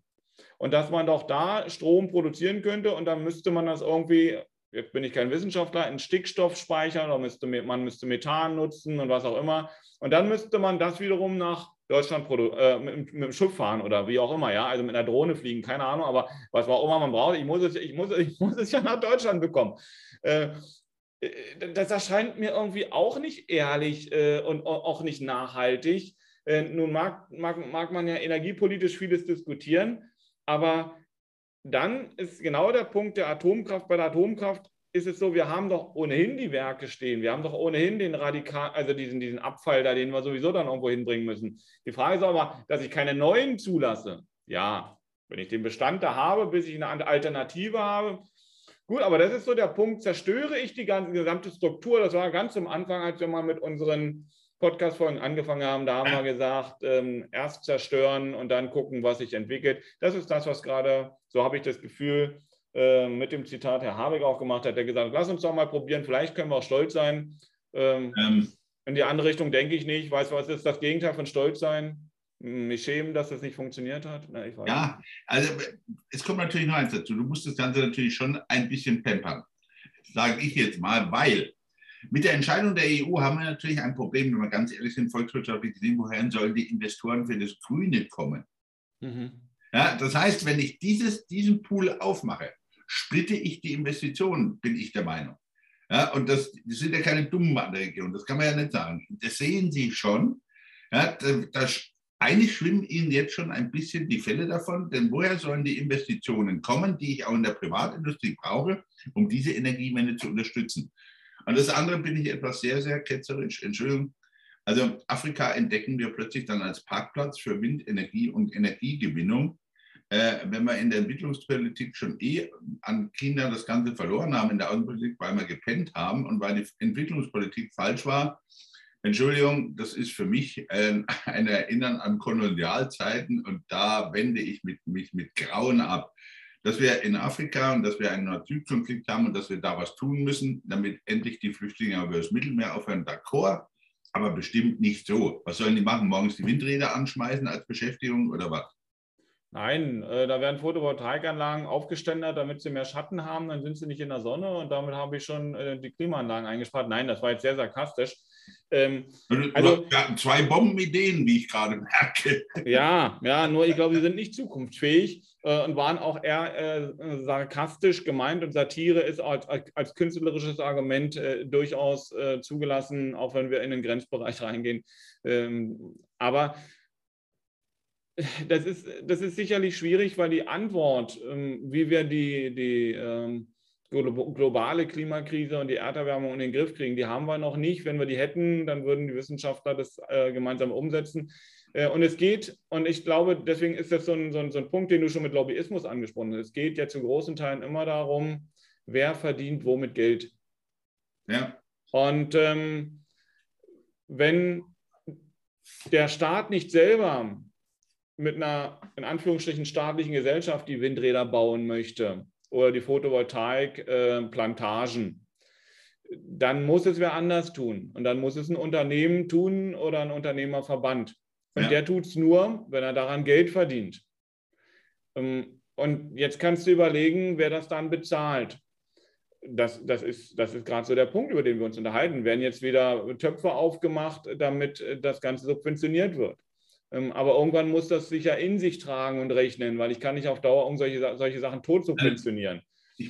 Und dass man doch da Strom produzieren könnte und dann müsste man das irgendwie, jetzt bin ich kein Wissenschaftler, in Stickstoff speichern oder müsste, man müsste Methan nutzen und was auch immer. Und dann müsste man das wiederum nach Deutschland äh, mit, mit, dem Schiff fahren oder wie auch immer, ja, also mit einer Drohne fliegen, keine Ahnung, aber was auch immer man braucht, ich muss es, ich muss, ich muss es ja nach Deutschland bekommen. Äh, äh, das erscheint mir irgendwie auch nicht ehrlich äh, und auch nicht nachhaltig. Äh, nun mag, mag, mag man ja energiepolitisch vieles diskutieren, aber dann ist genau der Punkt der Atomkraft. Bei der Atomkraft ist es so, wir haben doch ohnehin die Werke stehen. Wir haben doch ohnehin den Radikal, also diesen, diesen Abfall da, den wir sowieso dann irgendwo hinbringen müssen. Die Frage ist aber, dass ich keine neuen zulasse. Ja, wenn ich den Bestand da habe, bis ich eine Alternative habe. Gut, aber das ist so der Punkt, zerstöre ich die ganze gesamte Struktur. Das war ganz am Anfang, als wir mal mit unseren Podcast-Folgen angefangen haben, da haben wir gesagt, ähm, erst zerstören und dann gucken, was sich entwickelt. Das ist das, was gerade, so habe ich das Gefühl, äh, mit dem Zitat Herr Habeck auch gemacht hat, der gesagt hat, lass uns doch mal probieren, vielleicht können wir auch stolz sein. Ähm, ähm, in die andere Richtung denke ich nicht. Weißt du, was ist das Gegenteil von stolz sein? Mich schämen, dass das nicht funktioniert hat? Na, ja, also es kommt natürlich noch eins dazu. Du musst das Ganze natürlich schon ein bisschen pampern. Sage ich jetzt mal, weil mit der Entscheidung der EU haben wir natürlich ein Problem, wenn wir ganz ehrlich sind, volkswirtschaftlich gesehen, woher sollen die Investoren für das Grüne kommen? Mhm. Ja, das heißt, wenn ich dieses, diesen Pool aufmache, splitte ich die Investitionen, bin ich der Meinung. Ja, und das, das sind ja keine dummen an der Region, das kann man ja nicht sagen. Das sehen Sie schon. Ja, da, da, eigentlich schwimmen Ihnen jetzt schon ein bisschen die Fälle davon, denn woher sollen die Investitionen kommen, die ich auch in der Privatindustrie brauche, um diese Energiewende zu unterstützen? Und das andere bin ich etwas sehr, sehr ketzerisch. Entschuldigung. Also Afrika entdecken wir plötzlich dann als Parkplatz für Windenergie und Energiegewinnung äh, wenn wir in der Entwicklungspolitik schon eh an China das Ganze verloren haben, in der Außenpolitik, weil wir gepennt haben und weil die Entwicklungspolitik falsch war. Entschuldigung, das ist für mich äh, ein Erinnern an Kolonialzeiten und da wende ich mit, mich mit Grauen ab. Dass wir in Afrika und dass wir einen Nord-Süd-Konflikt haben und dass wir da was tun müssen, damit endlich die Flüchtlinge über das Mittelmeer aufhören, d'accord, aber bestimmt nicht so. Was sollen die machen? Morgens die Windräder anschmeißen als Beschäftigung oder was? Nein, äh, da werden Photovoltaikanlagen aufgeständert, damit sie mehr Schatten haben, dann sind sie nicht in der Sonne und damit habe ich schon äh, die Klimaanlagen eingespart. Nein, das war jetzt sehr sarkastisch. Ähm, also, wir hatten zwei Bombenideen, wie ich gerade merke. Ja, ja, nur ich glaube, sie sind nicht zukunftsfähig äh, und waren auch eher äh, sarkastisch gemeint und Satire ist als, als künstlerisches Argument äh, durchaus äh, zugelassen, auch wenn wir in den Grenzbereich reingehen. Ähm, aber das ist, das ist sicherlich schwierig, weil die Antwort, ähm, wie wir die, die ähm, globale Klimakrise und die Erderwärmung in den Griff kriegen, die haben wir noch nicht. Wenn wir die hätten, dann würden die Wissenschaftler das äh, gemeinsam umsetzen. Äh, und es geht, und ich glaube, deswegen ist das so ein, so, ein, so ein Punkt, den du schon mit Lobbyismus angesprochen hast. Es geht ja zu großen Teilen immer darum, wer verdient womit Geld. Ja. Und ähm, wenn der Staat nicht selber mit einer, in Anführungsstrichen, staatlichen Gesellschaft, die Windräder bauen möchte oder die Photovoltaik-Plantagen, dann muss es wer anders tun. Und dann muss es ein Unternehmen tun oder ein Unternehmerverband. Und ja. der tut es nur, wenn er daran Geld verdient. Ähm, und jetzt kannst du überlegen, wer das dann bezahlt. das, das ist, das ist gerade so der Punkt, über den wir uns unterhalten. Werden jetzt wieder Töpfe aufgemacht, damit das Ganze subventioniert wird. Ähm, aber irgendwann muss das sich ja in sich tragen und rechnen, weil ich kann nicht auf Dauer solche, solche Sachen tot subventionieren.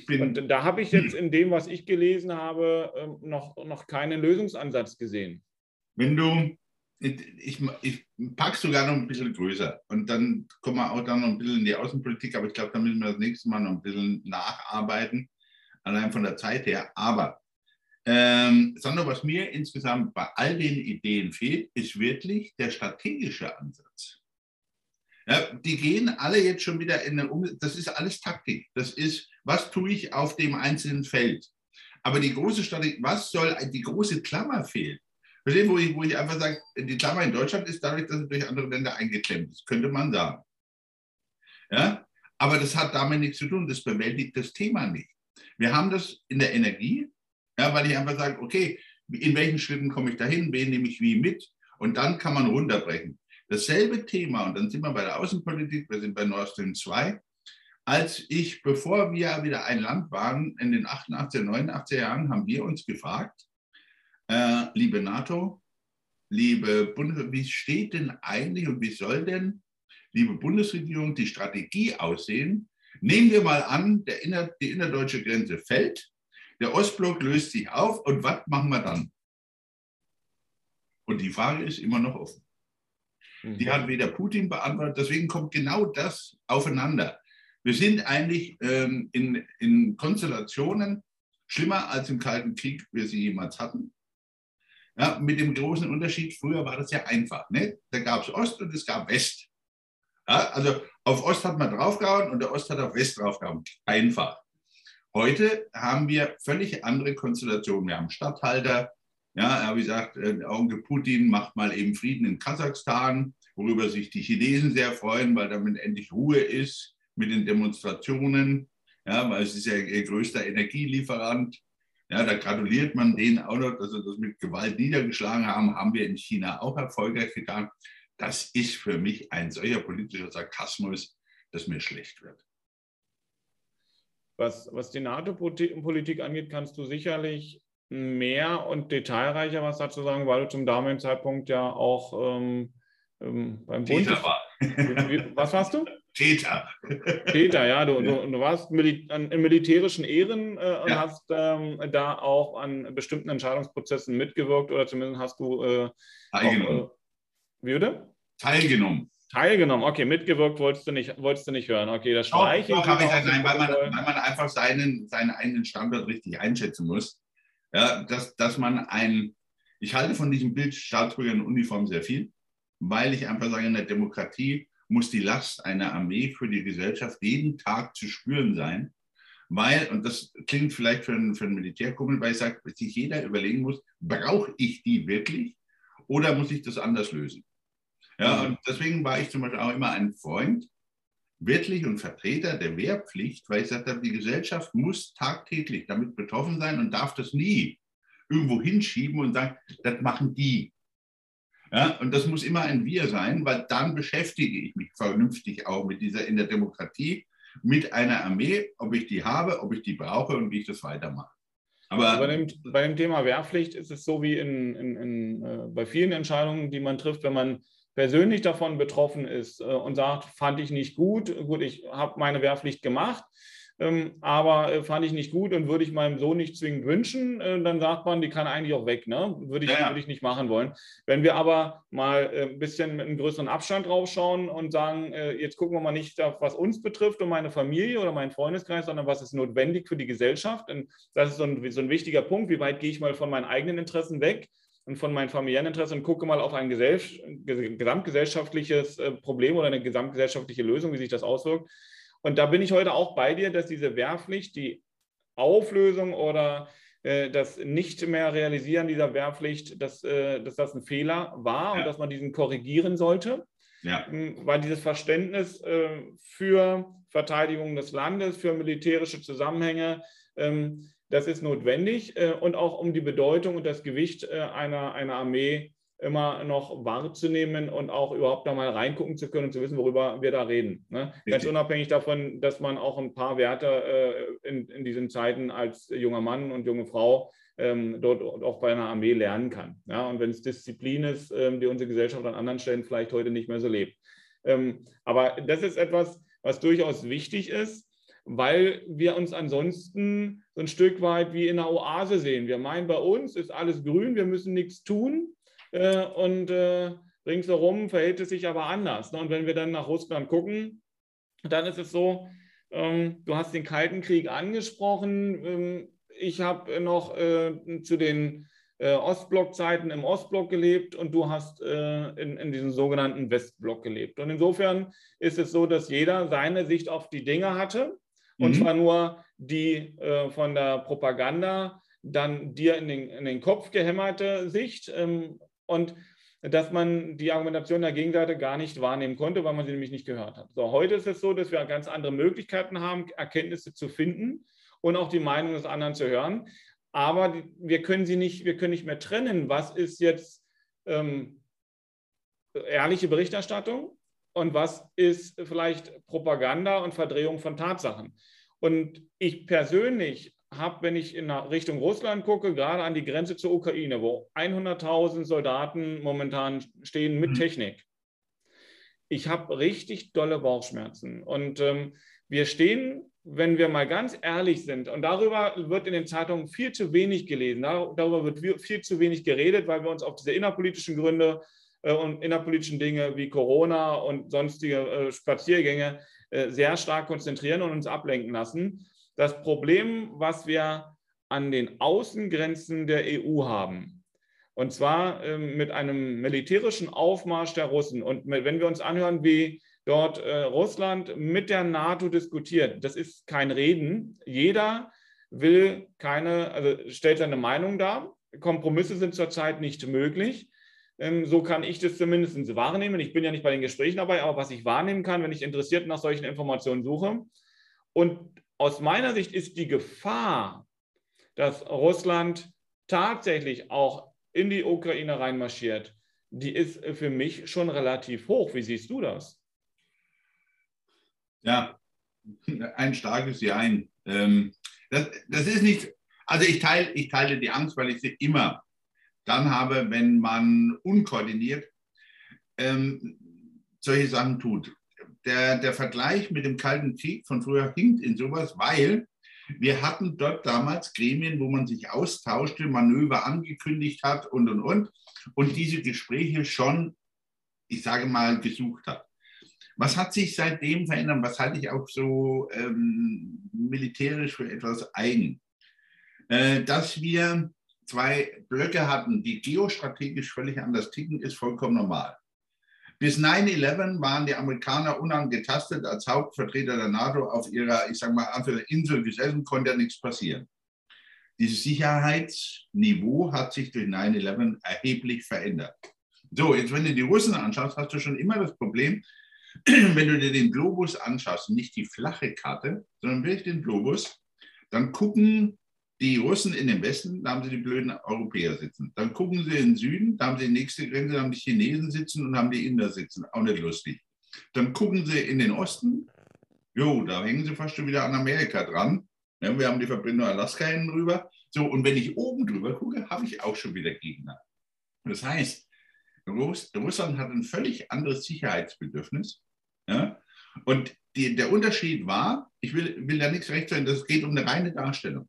und da habe ich jetzt in dem, was ich gelesen habe, ähm, noch, noch keinen Lösungsansatz gesehen. Wenn du, ich, ich packe sogar noch ein bisschen größer und dann kommen wir auch dann noch ein bisschen in die Außenpolitik, aber ich glaube, da müssen wir das nächste Mal noch ein bisschen nacharbeiten, allein von der Zeit her. Aber ähm, sondern was mir insgesamt bei all den Ideen fehlt, ist wirklich der strategische Ansatz. Ja, die gehen alle jetzt schon wieder in eine um Das ist alles Taktik. Das ist, was tue ich auf dem einzelnen Feld. Aber die große Strategie, was soll, die große Klammer fehlt. Verstehen, wo ich, wo ich einfach sage, die Klammer in Deutschland ist dadurch, dass es durch andere Länder eingeklemmt ist, könnte man sagen. Ja? Aber das hat damit nichts zu tun, das bewältigt das Thema nicht. Wir haben das in der Energie, ja, weil ich einfach sage, okay, in welchen Schritten komme ich dahin, wen nehme ich wie mit? Und dann kann man runterbrechen. Dasselbe Thema, und dann sind wir bei der Außenpolitik, wir sind bei Nord Stream 2. Als ich, bevor wir wieder ein Land waren, in den 88er, 89er Jahren, haben wir uns gefragt, äh, liebe NATO, liebe Bundes, wie steht denn eigentlich und wie soll denn, liebe Bundesregierung, die Strategie aussehen? Nehmen wir mal an, inner, die innerdeutsche Grenze fällt der Ostblock löst sich auf und was machen wir dann? Und die Frage ist immer noch offen. Die mhm. hat weder Putin beantwortet, deswegen kommt genau das aufeinander. Wir sind eigentlich ähm, in, in Konstellationen schlimmer als im Kalten Krieg, wir sie jemals hatten. Ja, mit dem großen Unterschied, früher war das ja einfach. Ne? Da gab es Ost und es gab West. Ja, also auf Ost hat man draufgehauen und der Ost hat auf West draufgehauen. Einfach. Heute haben wir völlig andere Konstellationen. Wir haben Statthalter, ja, wie gesagt, äh, Onkel Putin macht mal eben Frieden in Kasachstan, worüber sich die Chinesen sehr freuen, weil damit endlich Ruhe ist mit den Demonstrationen, ja, weil es ist ja ihr größter Energielieferant. Ja, da gratuliert man denen auch noch, dass sie das mit Gewalt niedergeschlagen haben, haben wir in China auch erfolgreich getan. Das ist für mich ein solcher politischer Sarkasmus, dass mir schlecht wird. Was, was die NATO-Politik angeht, kannst du sicherlich mehr und detailreicher was dazu sagen, weil du zum damaligen Zeitpunkt ja auch ähm, ähm, beim Bund. War. Was warst du? Täter. Täter, ja. Du, du, du warst Mil an, in militärischen Ehren äh, und ja. hast ähm, da auch an bestimmten Entscheidungsprozessen mitgewirkt oder zumindest hast du. Äh, Teilgenommen. Auch, äh, wie bitte? Teilgenommen. Teilgenommen, okay, mitgewirkt wolltest du nicht, wolltest du nicht hören. Okay, das streiche ich. Habe ich halt, nein, weil man, weil man einfach seinen, seinen eigenen Standort richtig einschätzen muss. Ja, dass, dass man ein, ich halte von diesem Bild Staatsbürger in Uniform sehr viel, weil ich einfach sage, in der Demokratie muss die Last einer Armee für die Gesellschaft jeden Tag zu spüren sein. Weil, und das klingt vielleicht für einen, für einen Militärkumpel, weil ich sage, sich jeder überlegen muss, brauche ich die wirklich oder muss ich das anders lösen? Ja, und deswegen war ich zum Beispiel auch immer ein Freund, wirklich und Vertreter der Wehrpflicht, weil ich sagte, die Gesellschaft muss tagtäglich damit betroffen sein und darf das nie irgendwo hinschieben und sagen, das machen die. Ja, und das muss immer ein Wir sein, weil dann beschäftige ich mich vernünftig auch mit dieser in der Demokratie, mit einer Armee, ob ich die habe, ob ich die brauche und wie ich das weitermache. Aber bei dem, bei dem Thema Wehrpflicht ist es so wie in, in, in, äh, bei vielen Entscheidungen, die man trifft, wenn man persönlich davon betroffen ist äh, und sagt, fand ich nicht gut, gut, ich habe meine Wehrpflicht gemacht, aber äh, fand ich nicht gut und würde ich meinem Sohn nicht zwingend wünschen, äh, dann sagt man, die kann eigentlich auch weg, ne? würde, ich, ja. würde ich nicht machen wollen. Wenn wir aber mal ein bisschen mit einem größeren Abstand draufschauen und sagen, jetzt gucken wir mal nicht auf, was uns betrifft und meine Familie oder meinen Freundeskreis, sondern was ist notwendig für die Gesellschaft. Und das ist so ein, so ein wichtiger Punkt, wie weit gehe ich mal von meinen eigenen Interessen weg und von meinem familiären Interesse und gucke mal auf ein gesamtgesellschaftliches äh, Problem oder eine gesamtgesellschaftliche Lösung, wie sich das auswirkt. Und da bin ich heute auch bei dir, dass diese Wehrpflicht, die Auflösung oder äh, das nicht mehr realisieren dieser Wehrpflicht, dass, äh, dass das ein Fehler war ja. und dass man diesen korrigieren sollte. Ja. Ähm, weil dieses Verständnis äh, für Verteidigung des Landes, für militärische Zusammenhänge, ähm, das ist notwendig äh, und auch um die Bedeutung und das Gewicht äh, einer, einer Armee immer noch wahrzunehmen und auch überhaupt da mal reingucken zu können und zu wissen, worüber wir da reden. Ne? Ganz unabhängig davon, dass man auch ein paar Werte äh, in, in diesen Zeiten als junger Mann und junge Frau ähm, dort auch bei einer Armee lernen kann. Ja? Und wenn es Disziplin ist, ähm, die unsere Gesellschaft an anderen Stellen vielleicht heute nicht mehr so lebt. Ähm, aber das ist etwas, was durchaus wichtig ist, weil wir uns ansonsten so ein Stück weit wie in einer Oase sehen. Wir meinen, bei uns ist alles grün, wir müssen nichts tun äh, und äh, ringsherum verhält es sich aber anders. Ne? Und wenn wir dann nach Russland gucken, dann ist es so, ähm, du hast den Kalten Krieg angesprochen. Ähm, ich habe noch äh, zu den äh, Ostblock-Zeiten im Ostblock gelebt und du hast äh, in, in diesem sogenannten Westblock gelebt. Und insofern ist es so, dass jeder seine Sicht auf die Dinge hatte und mhm. zwar nur die äh, von der Propaganda dann dir in den, in den Kopf gehämmerte Sicht ähm, und dass man die Argumentation der Gegenseite gar nicht wahrnehmen konnte, weil man sie nämlich nicht gehört hat. So, heute ist es so, dass wir ganz andere Möglichkeiten haben, Erkenntnisse zu finden und auch die Meinung des anderen zu hören. Aber wir können sie nicht, wir können nicht mehr trennen, was ist jetzt ähm, ehrliche Berichterstattung und was ist vielleicht Propaganda und Verdrehung von Tatsachen. Und ich persönlich habe, wenn ich in Richtung Russland gucke, gerade an die Grenze zur Ukraine, wo 100.000 Soldaten momentan stehen mit mhm. Technik, ich habe richtig dolle Bauchschmerzen. Und ähm, wir stehen, wenn wir mal ganz ehrlich sind, und darüber wird in den Zeitungen viel zu wenig gelesen, darüber wird viel zu wenig geredet, weil wir uns auf diese innerpolitischen Gründe äh, und innerpolitischen Dinge wie Corona und sonstige äh, Spaziergänge äh, sehr stark konzentrieren und uns ablenken lassen. Das Problem, was wir an den Außengrenzen der EU haben, und zwar ähm, mit einem militärischen Aufmarsch der Russen. Und wenn wir uns anhören, wie dort Russland mit der NATO diskutiert, das ist kein Reden. Jeder will keine, also stellt seine Meinung dar. Kompromisse sind zurzeit nicht möglich. Ähm, so kann ich das zumindest wahrnehmen. Ich bin ja nicht bei den Gesprächen dabei, aber was ich wahrnehmen kann, wenn ich interessiert nach solchen Informationen suche. Und aus meiner Sicht ist die Gefahr, dass Russland tatsächlich auch in die Ukraine reinmarschiert, die ist für mich schon relativ hoch. Wie siehst du das? Ja, ein starkes Jein. Ähm, das, das ist nicht, also ich teile, ich teile die Angst, weil ich sie immer dann habe, wenn man unkoordiniert ähm, solche Sachen tut. Der, der Vergleich mit dem Kalten Krieg von früher hinkt in sowas, weil wir hatten dort damals Gremien, wo man sich austauschte, Manöver angekündigt hat und, und, und, und diese Gespräche schon, ich sage mal, gesucht hat. Was hat sich seitdem verändert? Was halte ich auch so ähm, militärisch für etwas eigen? Äh, dass wir zwei Blöcke hatten, die geostrategisch völlig anders ticken, ist vollkommen normal. Bis 9-11 waren die Amerikaner unangetastet als Hauptvertreter der NATO auf ihrer, ich sage mal, Insel gesessen, konnte ja nichts passieren. Dieses Sicherheitsniveau hat sich durch 9-11 erheblich verändert. So, jetzt wenn du die Russen anschaust, hast du schon immer das Problem, wenn du dir den Globus anschaust, nicht die flache Karte, sondern wirklich den Globus, dann gucken die Russen in den Westen, da haben sie die blöden Europäer sitzen. Dann gucken sie in den Süden, da haben sie die nächste Grenze, da haben die Chinesen sitzen und haben die Inder sitzen. Auch nicht lustig. Dann gucken sie in den Osten, jo, da hängen sie fast schon wieder an Amerika dran. Ja, wir haben die Verbindung Alaska hinten drüber. So, und wenn ich oben drüber gucke, habe ich auch schon wieder Gegner. Das heißt, Russland hat ein völlig anderes Sicherheitsbedürfnis. Ja? Und die, der Unterschied war, ich will, will da nichts recht sein, das geht um eine reine Darstellung.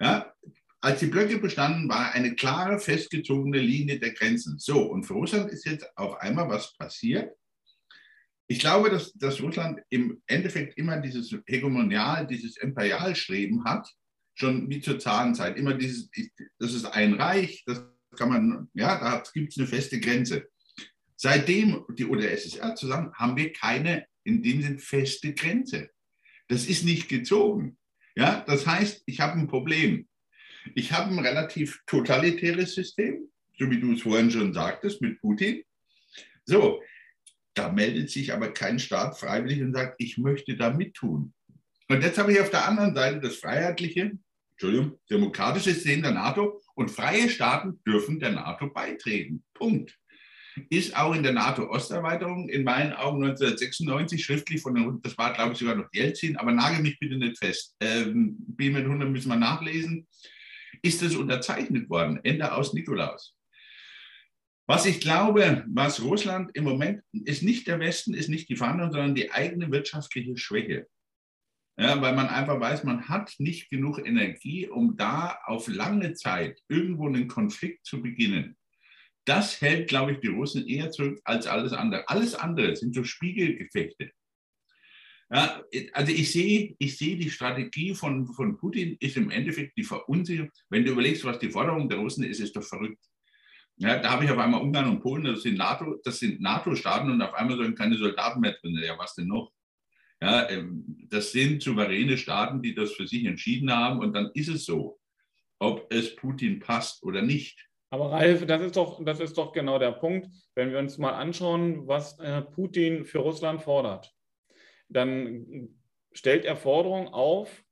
Ja, als die Blöcke bestanden, war eine klare, festgezogene Linie der Grenzen. So, und für Russland ist jetzt auf einmal was passiert. Ich glaube, dass, dass Russland im Endeffekt immer dieses Hegemonial, dieses Imperialstreben hat, schon wie zur Zahlenzeit. Immer dieses, das ist ein Reich, das kann man, ja, da gibt es eine feste Grenze. Seitdem die UdSSR zusammen haben wir keine in dem Sinn feste Grenze. Das ist nicht gezogen. Ja, das heißt, ich habe ein Problem. Ich habe ein relativ totalitäres System, so wie du es vorhin schon sagtest, mit Putin. So, da meldet sich aber kein Staat freiwillig und sagt, ich möchte da mittun. Und jetzt habe ich auf der anderen Seite das freiheitliche, Entschuldigung, demokratische System der NATO und freie Staaten dürfen der NATO beitreten. Punkt. Ist auch in der NATO-Osterweiterung in meinen Augen 1996 schriftlich von, der, das war glaube ich sogar noch Jelzin, aber nagel mich bitte nicht fest, ähm, B mit 100 müssen wir nachlesen, ist es unterzeichnet worden, Ende aus Nikolaus. Was ich glaube, was Russland im Moment ist nicht der Westen, ist nicht die Verhandlung, sondern die eigene wirtschaftliche Schwäche. Ja, weil man einfach weiß, man hat nicht genug Energie, um da auf lange Zeit irgendwo einen Konflikt zu beginnen. Das hält, glaube ich, die Russen eher zurück als alles andere. Alles andere sind so Spiegelgefechte. Ja, also ich sehe, ich sehe die Strategie von, von Putin ist im Endeffekt die Verunsicherung. Wenn du überlegst, was die Forderung der Russen ist, ist doch verrückt. Ja, da habe ich auf einmal Ungarn und Polen, das sind NATO, das sind NATO-Staaten und auf einmal sollen keine Soldaten mehr drin. Ja, was denn noch? Ja, ähm, das sind souveräne Staaten, die das für sich entschieden haben und dann ist es so, ob es Putin passt oder nicht. Aber Ralf, das ist doch, das ist doch genau der Punkt. Wenn wir uns mal anschauen, was äh, Putin für Russland fordert, dann stellt er Forderungen auf,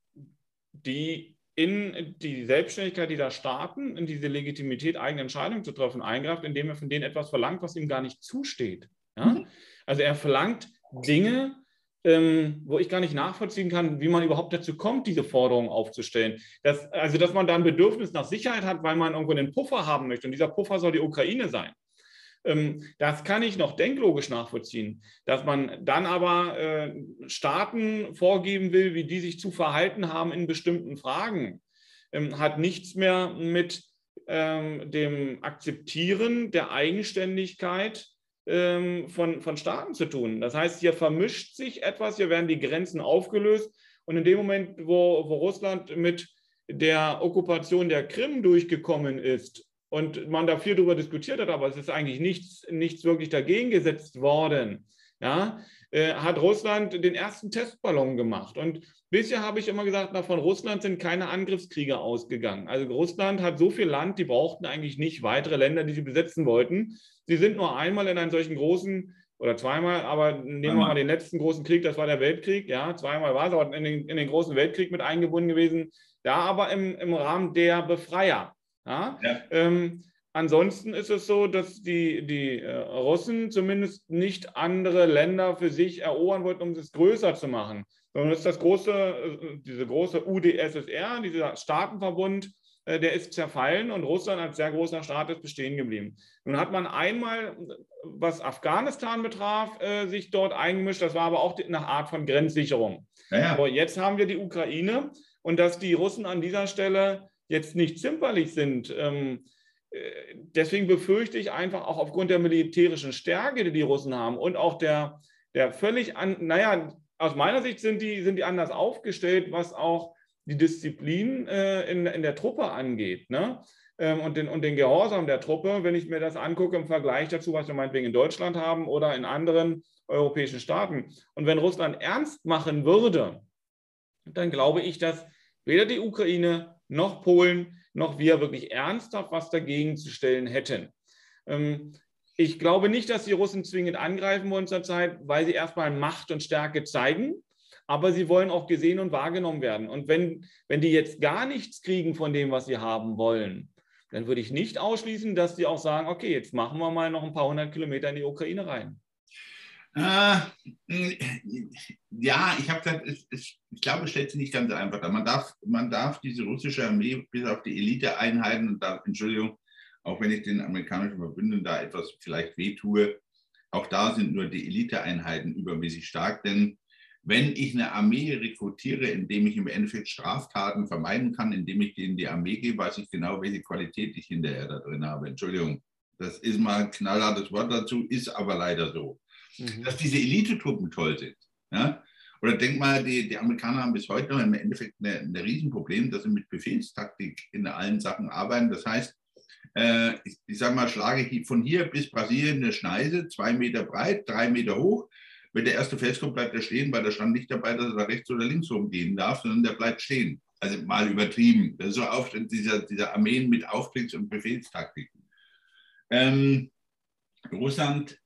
die in die Selbstständigkeit dieser Staaten, in diese Legitimität, eigene Entscheidungen zu treffen, eingreift, indem er von denen etwas verlangt, was ihm gar nicht zusteht. Ja? Mhm. Also er verlangt Dinge, ähm, wo ich gar nicht nachvollziehen kann, wie man überhaupt dazu kommt, diese Forderungen aufzustellen. Das, also, dass man da ein Bedürfnis nach Sicherheit hat, weil man irgendwo einen Puffer haben möchte. Und dieser Puffer soll die Ukraine sein. Ähm, das kann ich noch denklogisch nachvollziehen. Dass man dann aber äh, Staaten vorgeben will, wie die sich zu verhalten haben in bestimmten Fragen, ähm, hat nichts mehr mit ähm, dem Akzeptieren der Eigenständigkeit ähm, von, von Staaten zu tun. Das heißt, hier vermischt sich etwas, hier werden die Grenzen aufgelöst und in dem Moment, wo, wo Russland mit der Okkupation der Krim durchgekommen ist und man da viel darüber diskutiert hat, aber es ist eigentlich nichts, nichts wirklich dagegen gesetzt worden, ja, äh, hat Russland den ersten Testballon gemacht. Und bisher habe ich immer gesagt, na, von Russland sind keine Angriffskriege ausgegangen. Also Russland hat so viel Land, die brauchten eigentlich nicht weitere Länder, die sie besetzen wollten. Sie sind nur einmal in einen solchen großen oder zweimal, aber nehmen wir mal den letzten großen Krieg, das war der Weltkrieg, ja, zweimal war es, aber in den, in den großen Weltkrieg mit eingebunden gewesen, da aber im, im Rahmen der Befreier. Ja? ja. Ähm, ansonsten ist es so, dass die, die äh, Russen zumindest nicht andere Länder für sich erobern wollten, um es größer zu machen, sondern es ist das große, äh, diese große UdSSR, dieser Staatenverbund, äh, der ist zerfallen und Russland als sehr großer Staat ist bestehen geblieben. Nun hat man einmal, was Afghanistan betraf, sich dort eingemischt. Das war aber auch eine Art von Grenzsicherung. Ja. Aber jetzt haben wir die Ukraine und dass die Russen an dieser Stelle jetzt nicht zimperlich sind. Ähm, äh, deswegen befürchte ich einfach auch aufgrund der militärischen Stärke, die die Russen haben und auch der, der völlig, an, naja, aus meiner Sicht sind die, sind die anders aufgestellt, was auch die Disziplin äh, in, in der Truppe angeht. Ne? Ähm, und, den, und den Gehorsam der Truppe, wenn ich mir das angucke im Vergleich dazu, was wir meinetwegen in Deutschland haben oder in anderen europäischen Staaten. Und wenn Russland ernst machen würde, dann glaube ich, dass weder die Ukraine noch Polen noch wir wirklich ernsthaft was dagegen zu stellen hätten. Ähm, ich glaube nicht, dass die Russen zwingend angreifen wollen zurzeit, weil sie erstmal Macht und Stärke zeigen aber sie wollen auch gesehen und wahrgenommen werden. Und wenn, wenn die jetzt gar nichts kriegen von dem, was sie haben wollen, dann würde ich nicht ausschließen, dass sie auch sagen, okay, jetzt machen wir mal noch ein paar hundert Kilometer in die Ukraine rein. Äh, ja, ich habe gesagt, ich, ich, ich, glaube, es stellt sich nicht ganz einfach dar. Man darf, man darf diese russische Armee bis auf die Eliteeinheiten, und da, Entschuldigung, auch wenn ich den amerikanischen Verbündeten da etwas vielleicht wehtue, auch da sind nur die Eliteeinheiten übermäßig stark, denn wenn ich eine Armee rekrutiere, indem ich im Endeffekt Straftaten vermeiden kann, indem ich denen die Armee gebe, weiß ich genau, welche Qualität ich hinterher da drin habe. Entschuldigung, das ist mal ein knallhartes Wort dazu, ist aber leider so. Mhm. Dass diese Elitetruppen toll sind. Ja? Oder denk mal, die, die Amerikaner haben bis heute noch im Endeffekt ein Riesenproblem, dass sie mit Befehlstaktik in allen Sachen arbeiten. Das heißt, äh, ich, ich sage mal, schlage von hier bis Brasilien eine Schneise, zwei Meter breit, drei Meter hoch wenn der erste Fels kommt, bleibt er stehen, weil da stand nicht dabei, dass er da rechts oder links rumgehen darf, sondern der bleibt stehen. Also mal übertrieben. Das ist so oft dieser, dieser Armeen mit Aufblicks- und Befehlstaktiken. Ähm, Russland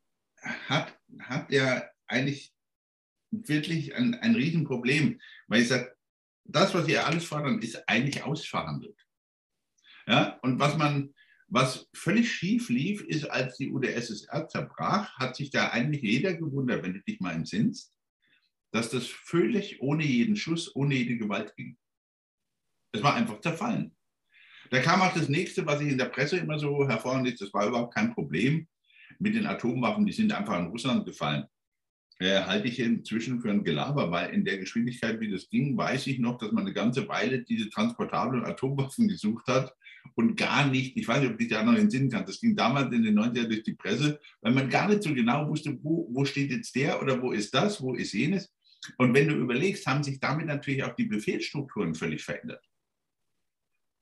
hat, hat ja eigentlich wirklich ein, ein Riesenproblem, weil ich sage, das, was sie alles fordern, ist eigentlich ausverhandelt. Ja, und was man, Was völlig schief lief, ist, als die UdSSR zerbrach, hat sich da eigentlich jeder gewundert, wenn du dich mal entsinnst, dass das völlig ohne jeden Schuss, ohne jede Gewalt ging. Es war einfach zerfallen. Da kam auch das nächste, was ich in der Presse immer so hervorhebe, das war überhaupt kein Problem mit den Atomwaffen, die sind einfach in Russland gefallen. Äh, halte ich inzwischen für ein Gelaber, weil in der Geschwindigkeit, wie das ging, weiß ich noch, dass man eine ganze Weile diese transportablen Atomwaffen gesucht hat und gar nicht, ich weiß nicht, ob ich da noch Sinn kann, das ging damals in den 90er durch die Presse, weil man gar nicht so genau wusste, wo, wo steht jetzt der oder wo ist das, wo ist jenes. Und wenn du überlegst, haben sich damit natürlich auch die Befehlsstrukturen völlig verändert.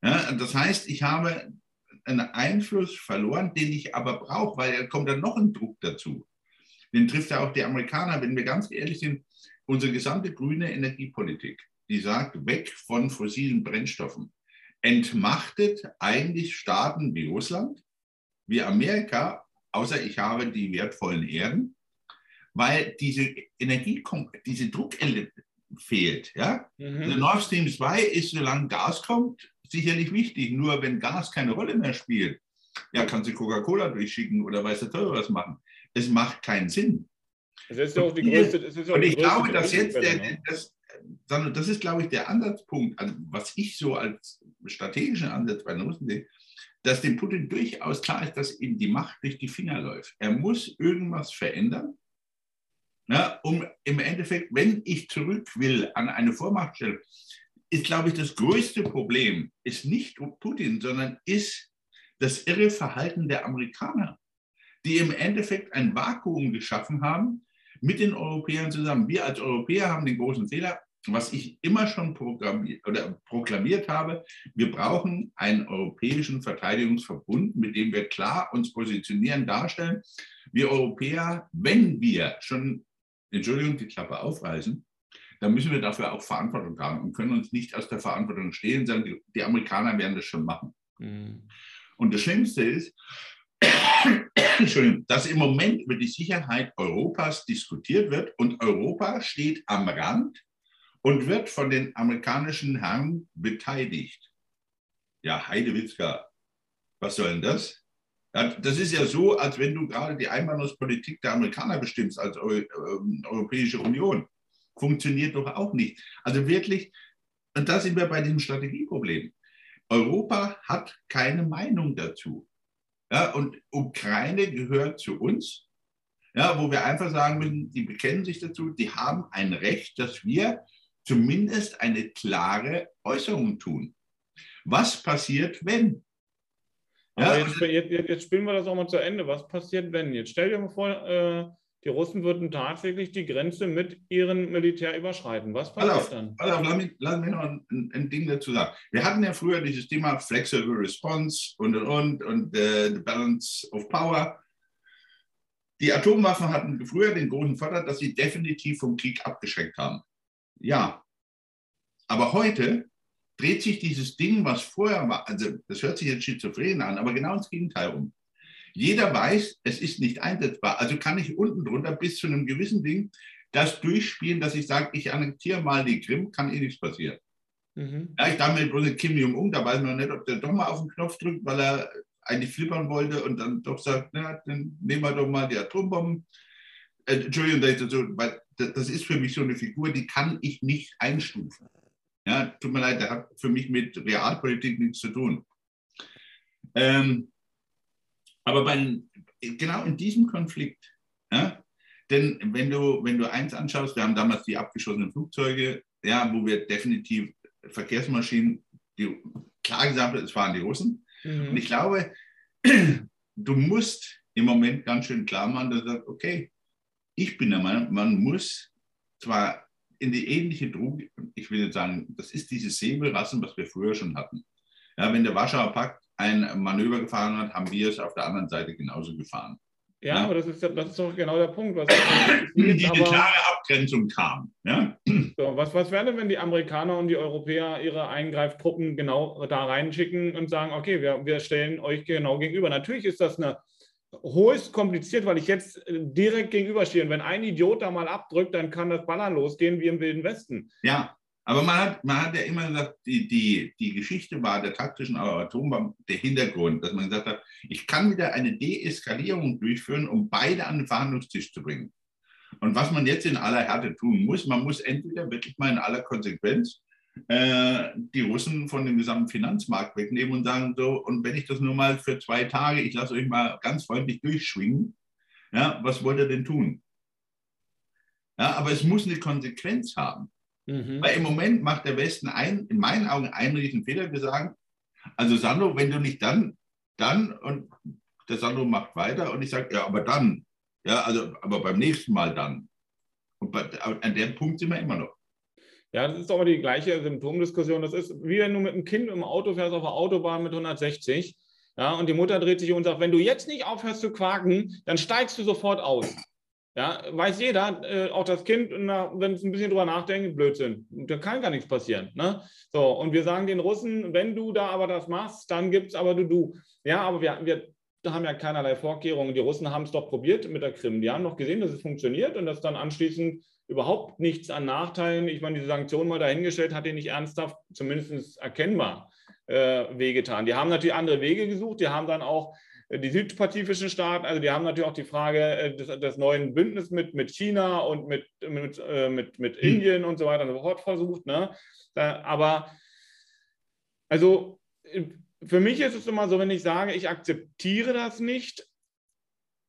Ja, das heißt, ich habe einen Einfluss verloren, den ich aber brauche, weil da kommt dann noch ein Druck dazu. Den trifft ja auch die Amerikaner, wenn wir ganz ehrlich sind, unsere gesamte grüne Energiepolitik, die sagt, weg von fossilen Brennstoffen, entmachtet eigentlich Staaten wie Russland, wie Amerika, außer ich habe die wertvollen Erden, weil diese Energie, diese Druck fehlt. Ja? Mhm. Also Nord Stream 2 ist, solange Gas kommt, sicherlich wichtig. Nur wenn Gas keine Rolle mehr spielt, ja, kannst du Coca-Cola durchschicken oder weiß der Teufel was machen. Es macht keinen Sinn. Das ist auch die größte. Das ist auch und ich glaube, dass jetzt der, ne? das, das ist, glaube ich, der Ansatzpunkt, also was ich so als strategischen Ansatz bei den Russen sehe, dass dem Putin durchaus klar ist, dass ihm die Macht durch die Finger läuft. Er muss irgendwas verändern, na, um im Endeffekt, wenn ich zurück will an eine Vormachtstellung, ist, glaube ich, das größte Problem, ist nicht Putin, sondern ist das irre Verhalten der Amerikaner, die im Endeffekt ein Vakuum geschaffen haben mit den Europäern zusammen. Wir als Europäer haben den großen Fehler, was ich immer schon proklamiert habe, wir brauchen einen europäischen Verteidigungsverbund, mit dem wir klar uns positionieren, darstellen. Wir Europäer, wenn wir schon, Entschuldigung, die Klappe aufreißen, dann müssen wir dafür auch Verantwortung haben und können uns nicht aus der Verantwortung stehlen, sondern die, die Amerikaner werden das schon machen. Mhm. Und das Schlimmste ist, dass im Moment über die Sicherheit Europas diskutiert wird und Europa steht am Rand und wird von den amerikanischen Herren beteiligt. Ja, Heidewitzka, was soll denn das? Das ist ja so, als wenn du gerade die Einwanderungspolitik der Amerikaner bestimmst als Eu äh, Europäische Union. Funktioniert doch auch nicht. Also wirklich, und da sind wir bei dem Strategieproblem. Europa hat keine Meinung dazu. Ja, und Ukraine gehört zu uns, ja, wo wir einfach sagen müssen, die bekennen sich dazu, die haben ein Recht, dass wir zumindest eine klare Äußerung tun. Was passiert, wenn? Ja, jetzt, jetzt, jetzt, spielen wir das auch mal zu Ende. Was passiert, wenn? Jetzt stell dir mal vor, äh, die Russen würden tatsächlich die Grenze mit ihrem Militär überschreiten. Was passiert auf, dann? Auf, lass, mich, lass mich noch ein, ein, Ding dazu sagen. Wir hatten ja früher dieses Thema Flexible Response und und und und äh, the Balance of Power. Die Atomwaffen hatten früher den großen Vorteil, dass sie definitiv vom Krieg abgeschreckt haben. Ja. Aber heute dreht sich dieses Ding, was vorher war, also das hört sich jetzt schizophren an, aber genau ins Gegenteil um. Jeder weiß, es ist nicht einsetzbar. Also kann ich unten drunter bis zu einem gewissen Ding das durchspielen, dass ich sage, ich annektiere mal die Krim, kann eh nichts passieren. Mhm. Ja, ich darf mir bloß Kim Jong-un, da weiß man nicht, ob der doch mal auf den Knopf drückt, weil er eigentlich flippern wollte und dann doch sagt, na, dann nehmen wir doch mal die Atombomben. Äh, Entschuldigung, weil das ist für mich so eine Figur, die kann ich nicht einstufen. Ja, tut mir leid, der hat für mich mit Realpolitik nichts zu tun. Ähm, aber bei, genau in diesem Konflikt, ja, denn wenn du, wenn du eins anschaust, wir haben damals die abgeschossenen Flugzeuge, ja, wo wir definitiv Verkehrsmaschinen, die, klar gesagt, es waren die Russen. Mhm. Und ich glaube, du musst im Moment ganz schön klar machen, dass du sagst, okay, ich bin der Meinung, man muss zwar in die ähnliche Droge, ich will jetzt sagen, das ist dieses Säbelrassen, was wir früher schon hatten. Ja, wenn der Warschauer Pakt ein Manöver gefahren hat, haben wir es auf der anderen Seite genauso gefahren. Ja, ja. aber das ist, das ist doch genau der Punkt. Was die aber, klare Abgrenzung kam. Ja? So, was, was wäre denn, wenn die Amerikaner und die Europäer ihre Eingreiftruppen genau da reinschicken und sagen, okay, wir, wir stellen euch genau gegenüber. Natürlich ist das eine höchst kompliziert, weil ich jetzt direkt gegenüberstehe. Und wenn ein Idiot da mal abdrückt, dann kann das Ballern losgehen wie im Wilden Westen. Ja. Aber man hat, man hat ja immer gesagt, die, die, die Geschichte war der taktischen Atombombe der Hintergrund, dass man gesagt hat, ich kann wieder eine Deeskalierung durchführen, um beide an den Verhandlungstisch zu bringen. Und was man jetzt in aller Härte tun muss, man muss entweder wirklich mal in aller Konsequenz äh, die Russen von dem gesamten Finanzmarkt wegnehmen und sagen so, und wenn ich das nur mal für zwei Tage, ich lasse euch mal ganz freundlich durchschwingen, ja, was wollt ihr denn tun? Ja, aber es muss eine Konsequenz haben. Mhm. Weil im Moment macht der Westen ein, in meinen Augen einen riesen Fehler. Wir sagen, also Sandro, wenn du nicht dann, dann und der Sandro macht weiter und ich sage, ja, aber dann, ja, also, aber beim nächsten Mal dann. Und bei, an dem Punkt sind wir immer noch. Ja, das ist aber die gleiche Symptomdiskussion. Das ist wie wenn du mit einem Kind im Auto fährst auf der Autobahn mit 160. Ja, und die Mutter dreht sich um und sagt, wenn du jetzt nicht aufhörst zu quaken, dann steigst du sofort aus. Ja, weiß jeder, äh, auch das Kind, wenn es ein bisschen drüber nachdenkt, Blödsinn. Da kann gar nichts passieren. Ne? So, und wir sagen den Russen, wenn du da aber das machst, dann gibt es aber du, du. Ja, aber wir, wir haben ja keinerlei Vorkehrungen. Die Russen haben es doch probiert mit der Krim. Die haben doch gesehen, dass es funktioniert und dass dann anschließend überhaupt nichts an Nachteilen, ich meine, diese Sanktionen mal dahingestellt, hat die nicht ernsthaft, zumindest erkennbar, äh, wehgetan. Die haben natürlich andere Wege gesucht, die haben dann auch die südpazifischen Staaten, also die haben natürlich auch die Frage äh, des, des neuen Bündnisses mit, mit China und mit, mit, äh, mit, mit hm. Indien und so weiter und so fort versucht. Ne? Aber also für mich ist es immer so, wenn ich sage, ich akzeptiere das nicht,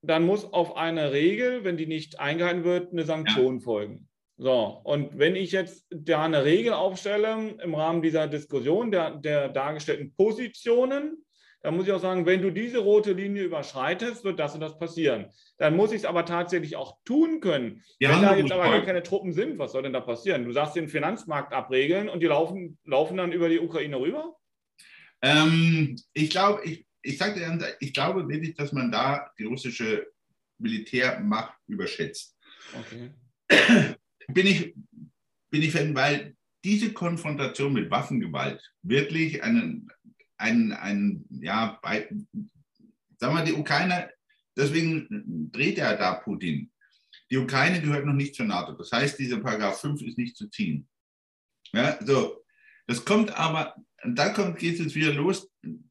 dann muss auf eine Regel, wenn die nicht eingehalten wird, eine Sanktion ja. folgen. So, und wenn ich jetzt da eine Regel aufstelle im Rahmen dieser Diskussion der, der dargestellten Positionen, dann muss ich auch sagen, wenn du diese rote Linie überschreitest, wird das und das passieren. Dann muss ich es aber tatsächlich auch tun können. Ja, wenn da jetzt aber gar keine Truppen sind, was soll denn da passieren? Du sagst den Finanzmarkt abregeln und die laufen, laufen dann über die Ukraine rüber? Ähm, ich glaube, ich, ich sage dir, ich glaube wirklich, dass man da die russische Militärmacht überschätzt. Okay. Bin ich, bin ich fan, weil diese Konfrontation mit Waffengewalt wirklich einen, einen, einen ja, bei, sagen wir, die Ukraine, deswegen dreht er da Putin. Die Ukraine gehört noch nicht zur NATO. Das heißt, dieser Paragraph 5 ist nicht zu ziehen. Ja, so. Das kommt aber, da kommt, geht es jetzt wieder los.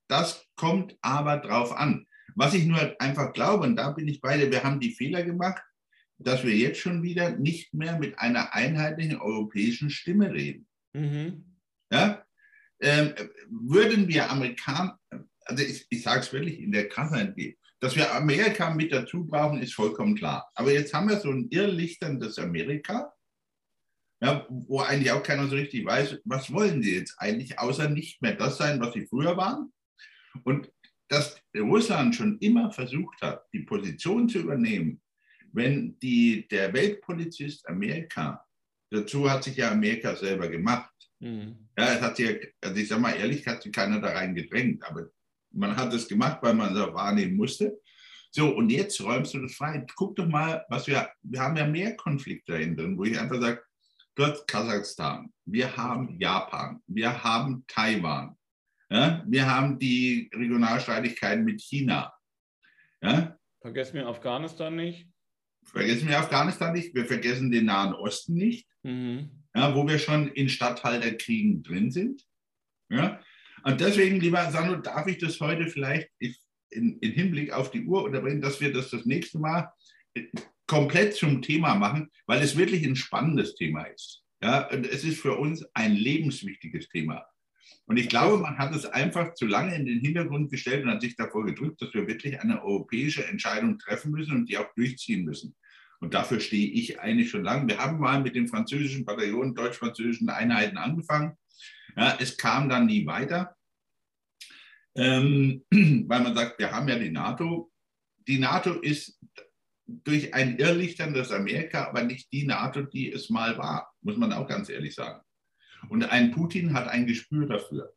Das kommt aber drauf an. Was ich nur einfach glaube, und da bin ich beide, wir haben die Fehler gemacht, dass wir jetzt schon wieder nicht mehr mit einer einheitlichen europäischen Stimme reden. Mhm. Ja? Ähm, würden wir Amerikaner, also ich, ich sage es wirklich in der Krankheit, dass wir Amerika mit dazu brauchen, ist vollkommen klar. Aber jetzt haben wir so ein irrlichterndes Amerika, ja, wo eigentlich auch keiner so richtig weiß, was wollen sie jetzt eigentlich, außer nicht mehr das sein, was sie früher waren. Und dass Russland schon immer versucht hat, die Position zu übernehmen, wenn die, der Weltpolizist Amerika, dazu hat sich ja Amerika selber gemacht. Mhm. Ja, es hat sich, also ich sage mal ehrlich, hat sich keiner da rein gedrängt, aber man hat es gemacht, weil man es wahrnehmen musste. So, und jetzt räumst du das frei. Guck doch mal, was wir, wir haben ja mehr Konflikte dahinter, wo ich einfach sage, du hast Kasachstan, wir haben Japan, wir haben Taiwan, ja? Wir haben die Regionalstreitigkeiten mit China. Ja? Vergessen wir Afghanistan nicht. Vergessen wir Afghanistan nicht. Wir vergessen den Nahen Osten nicht, mhm. Ja, wo wir schon in Statthalterkriegen drin sind. Ja? Und deswegen, lieber Sandro, darf ich das heute vielleicht in, in Hinblick auf die Uhr unterbringen, dass wir das das nächste Mal komplett zum Thema machen, weil es wirklich ein spannendes Thema ist. Ja, und es ist für uns ein lebenswichtiges Thema. Und ich glaube, man hat es einfach zu lange in den Hintergrund gestellt und hat sich davor gedrückt, dass wir wirklich eine europäische Entscheidung treffen müssen und die auch durchziehen müssen. Und dafür stehe ich eigentlich schon lange. Wir haben mal mit den französischen Bataillonen, deutsch-französischen Einheiten angefangen. Ja, es kam dann nie weiter, ähm, weil man sagt, wir haben ja die NATO. Die NATO ist durch ein irrlichterndes Amerika, aber nicht die NATO, die es mal war, muss man auch ganz ehrlich sagen. Und ein Putin hat ein Gespür dafür.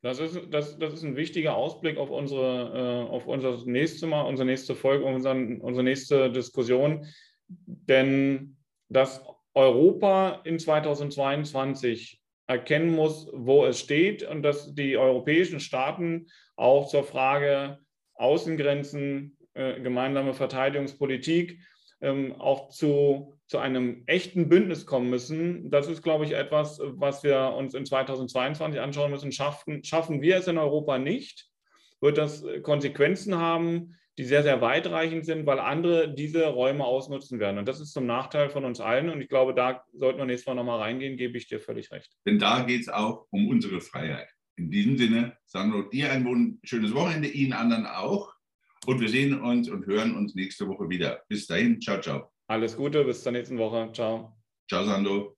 Das ist, das, das ist ein wichtiger Ausblick auf unsere, äh, auf unser nächstes Mal, unsere nächste Folge, unseren, unsere nächste Diskussion. Denn dass Europa in 2022 erkennen muss, wo es steht und dass die europäischen Staaten auch zur Frage Außengrenzen, äh, gemeinsame Verteidigungspolitik ähm, auch zu, zu einem echten Bündnis kommen müssen. Das ist, glaube ich, etwas, was wir uns in 2022 anschauen müssen. Schaffen, schaffen wir es in Europa nicht, wird das Konsequenzen haben, die sehr, sehr weitreichend sind, weil andere diese Räume ausnutzen werden. Und das ist zum Nachteil von uns allen. Und ich glaube, da sollten wir nächstes Mal nochmal reingehen, gebe ich dir völlig recht. Denn da geht es auch um unsere Freiheit. In diesem Sinne, Sandro, dir ein schönes Wochenende, Ihnen anderen auch. Und wir sehen uns und hören uns nächste Woche wieder. Bis dahin, ciao, ciao. Alles Gute, bis zur nächsten Woche. Ciao. Ciao, Sandro.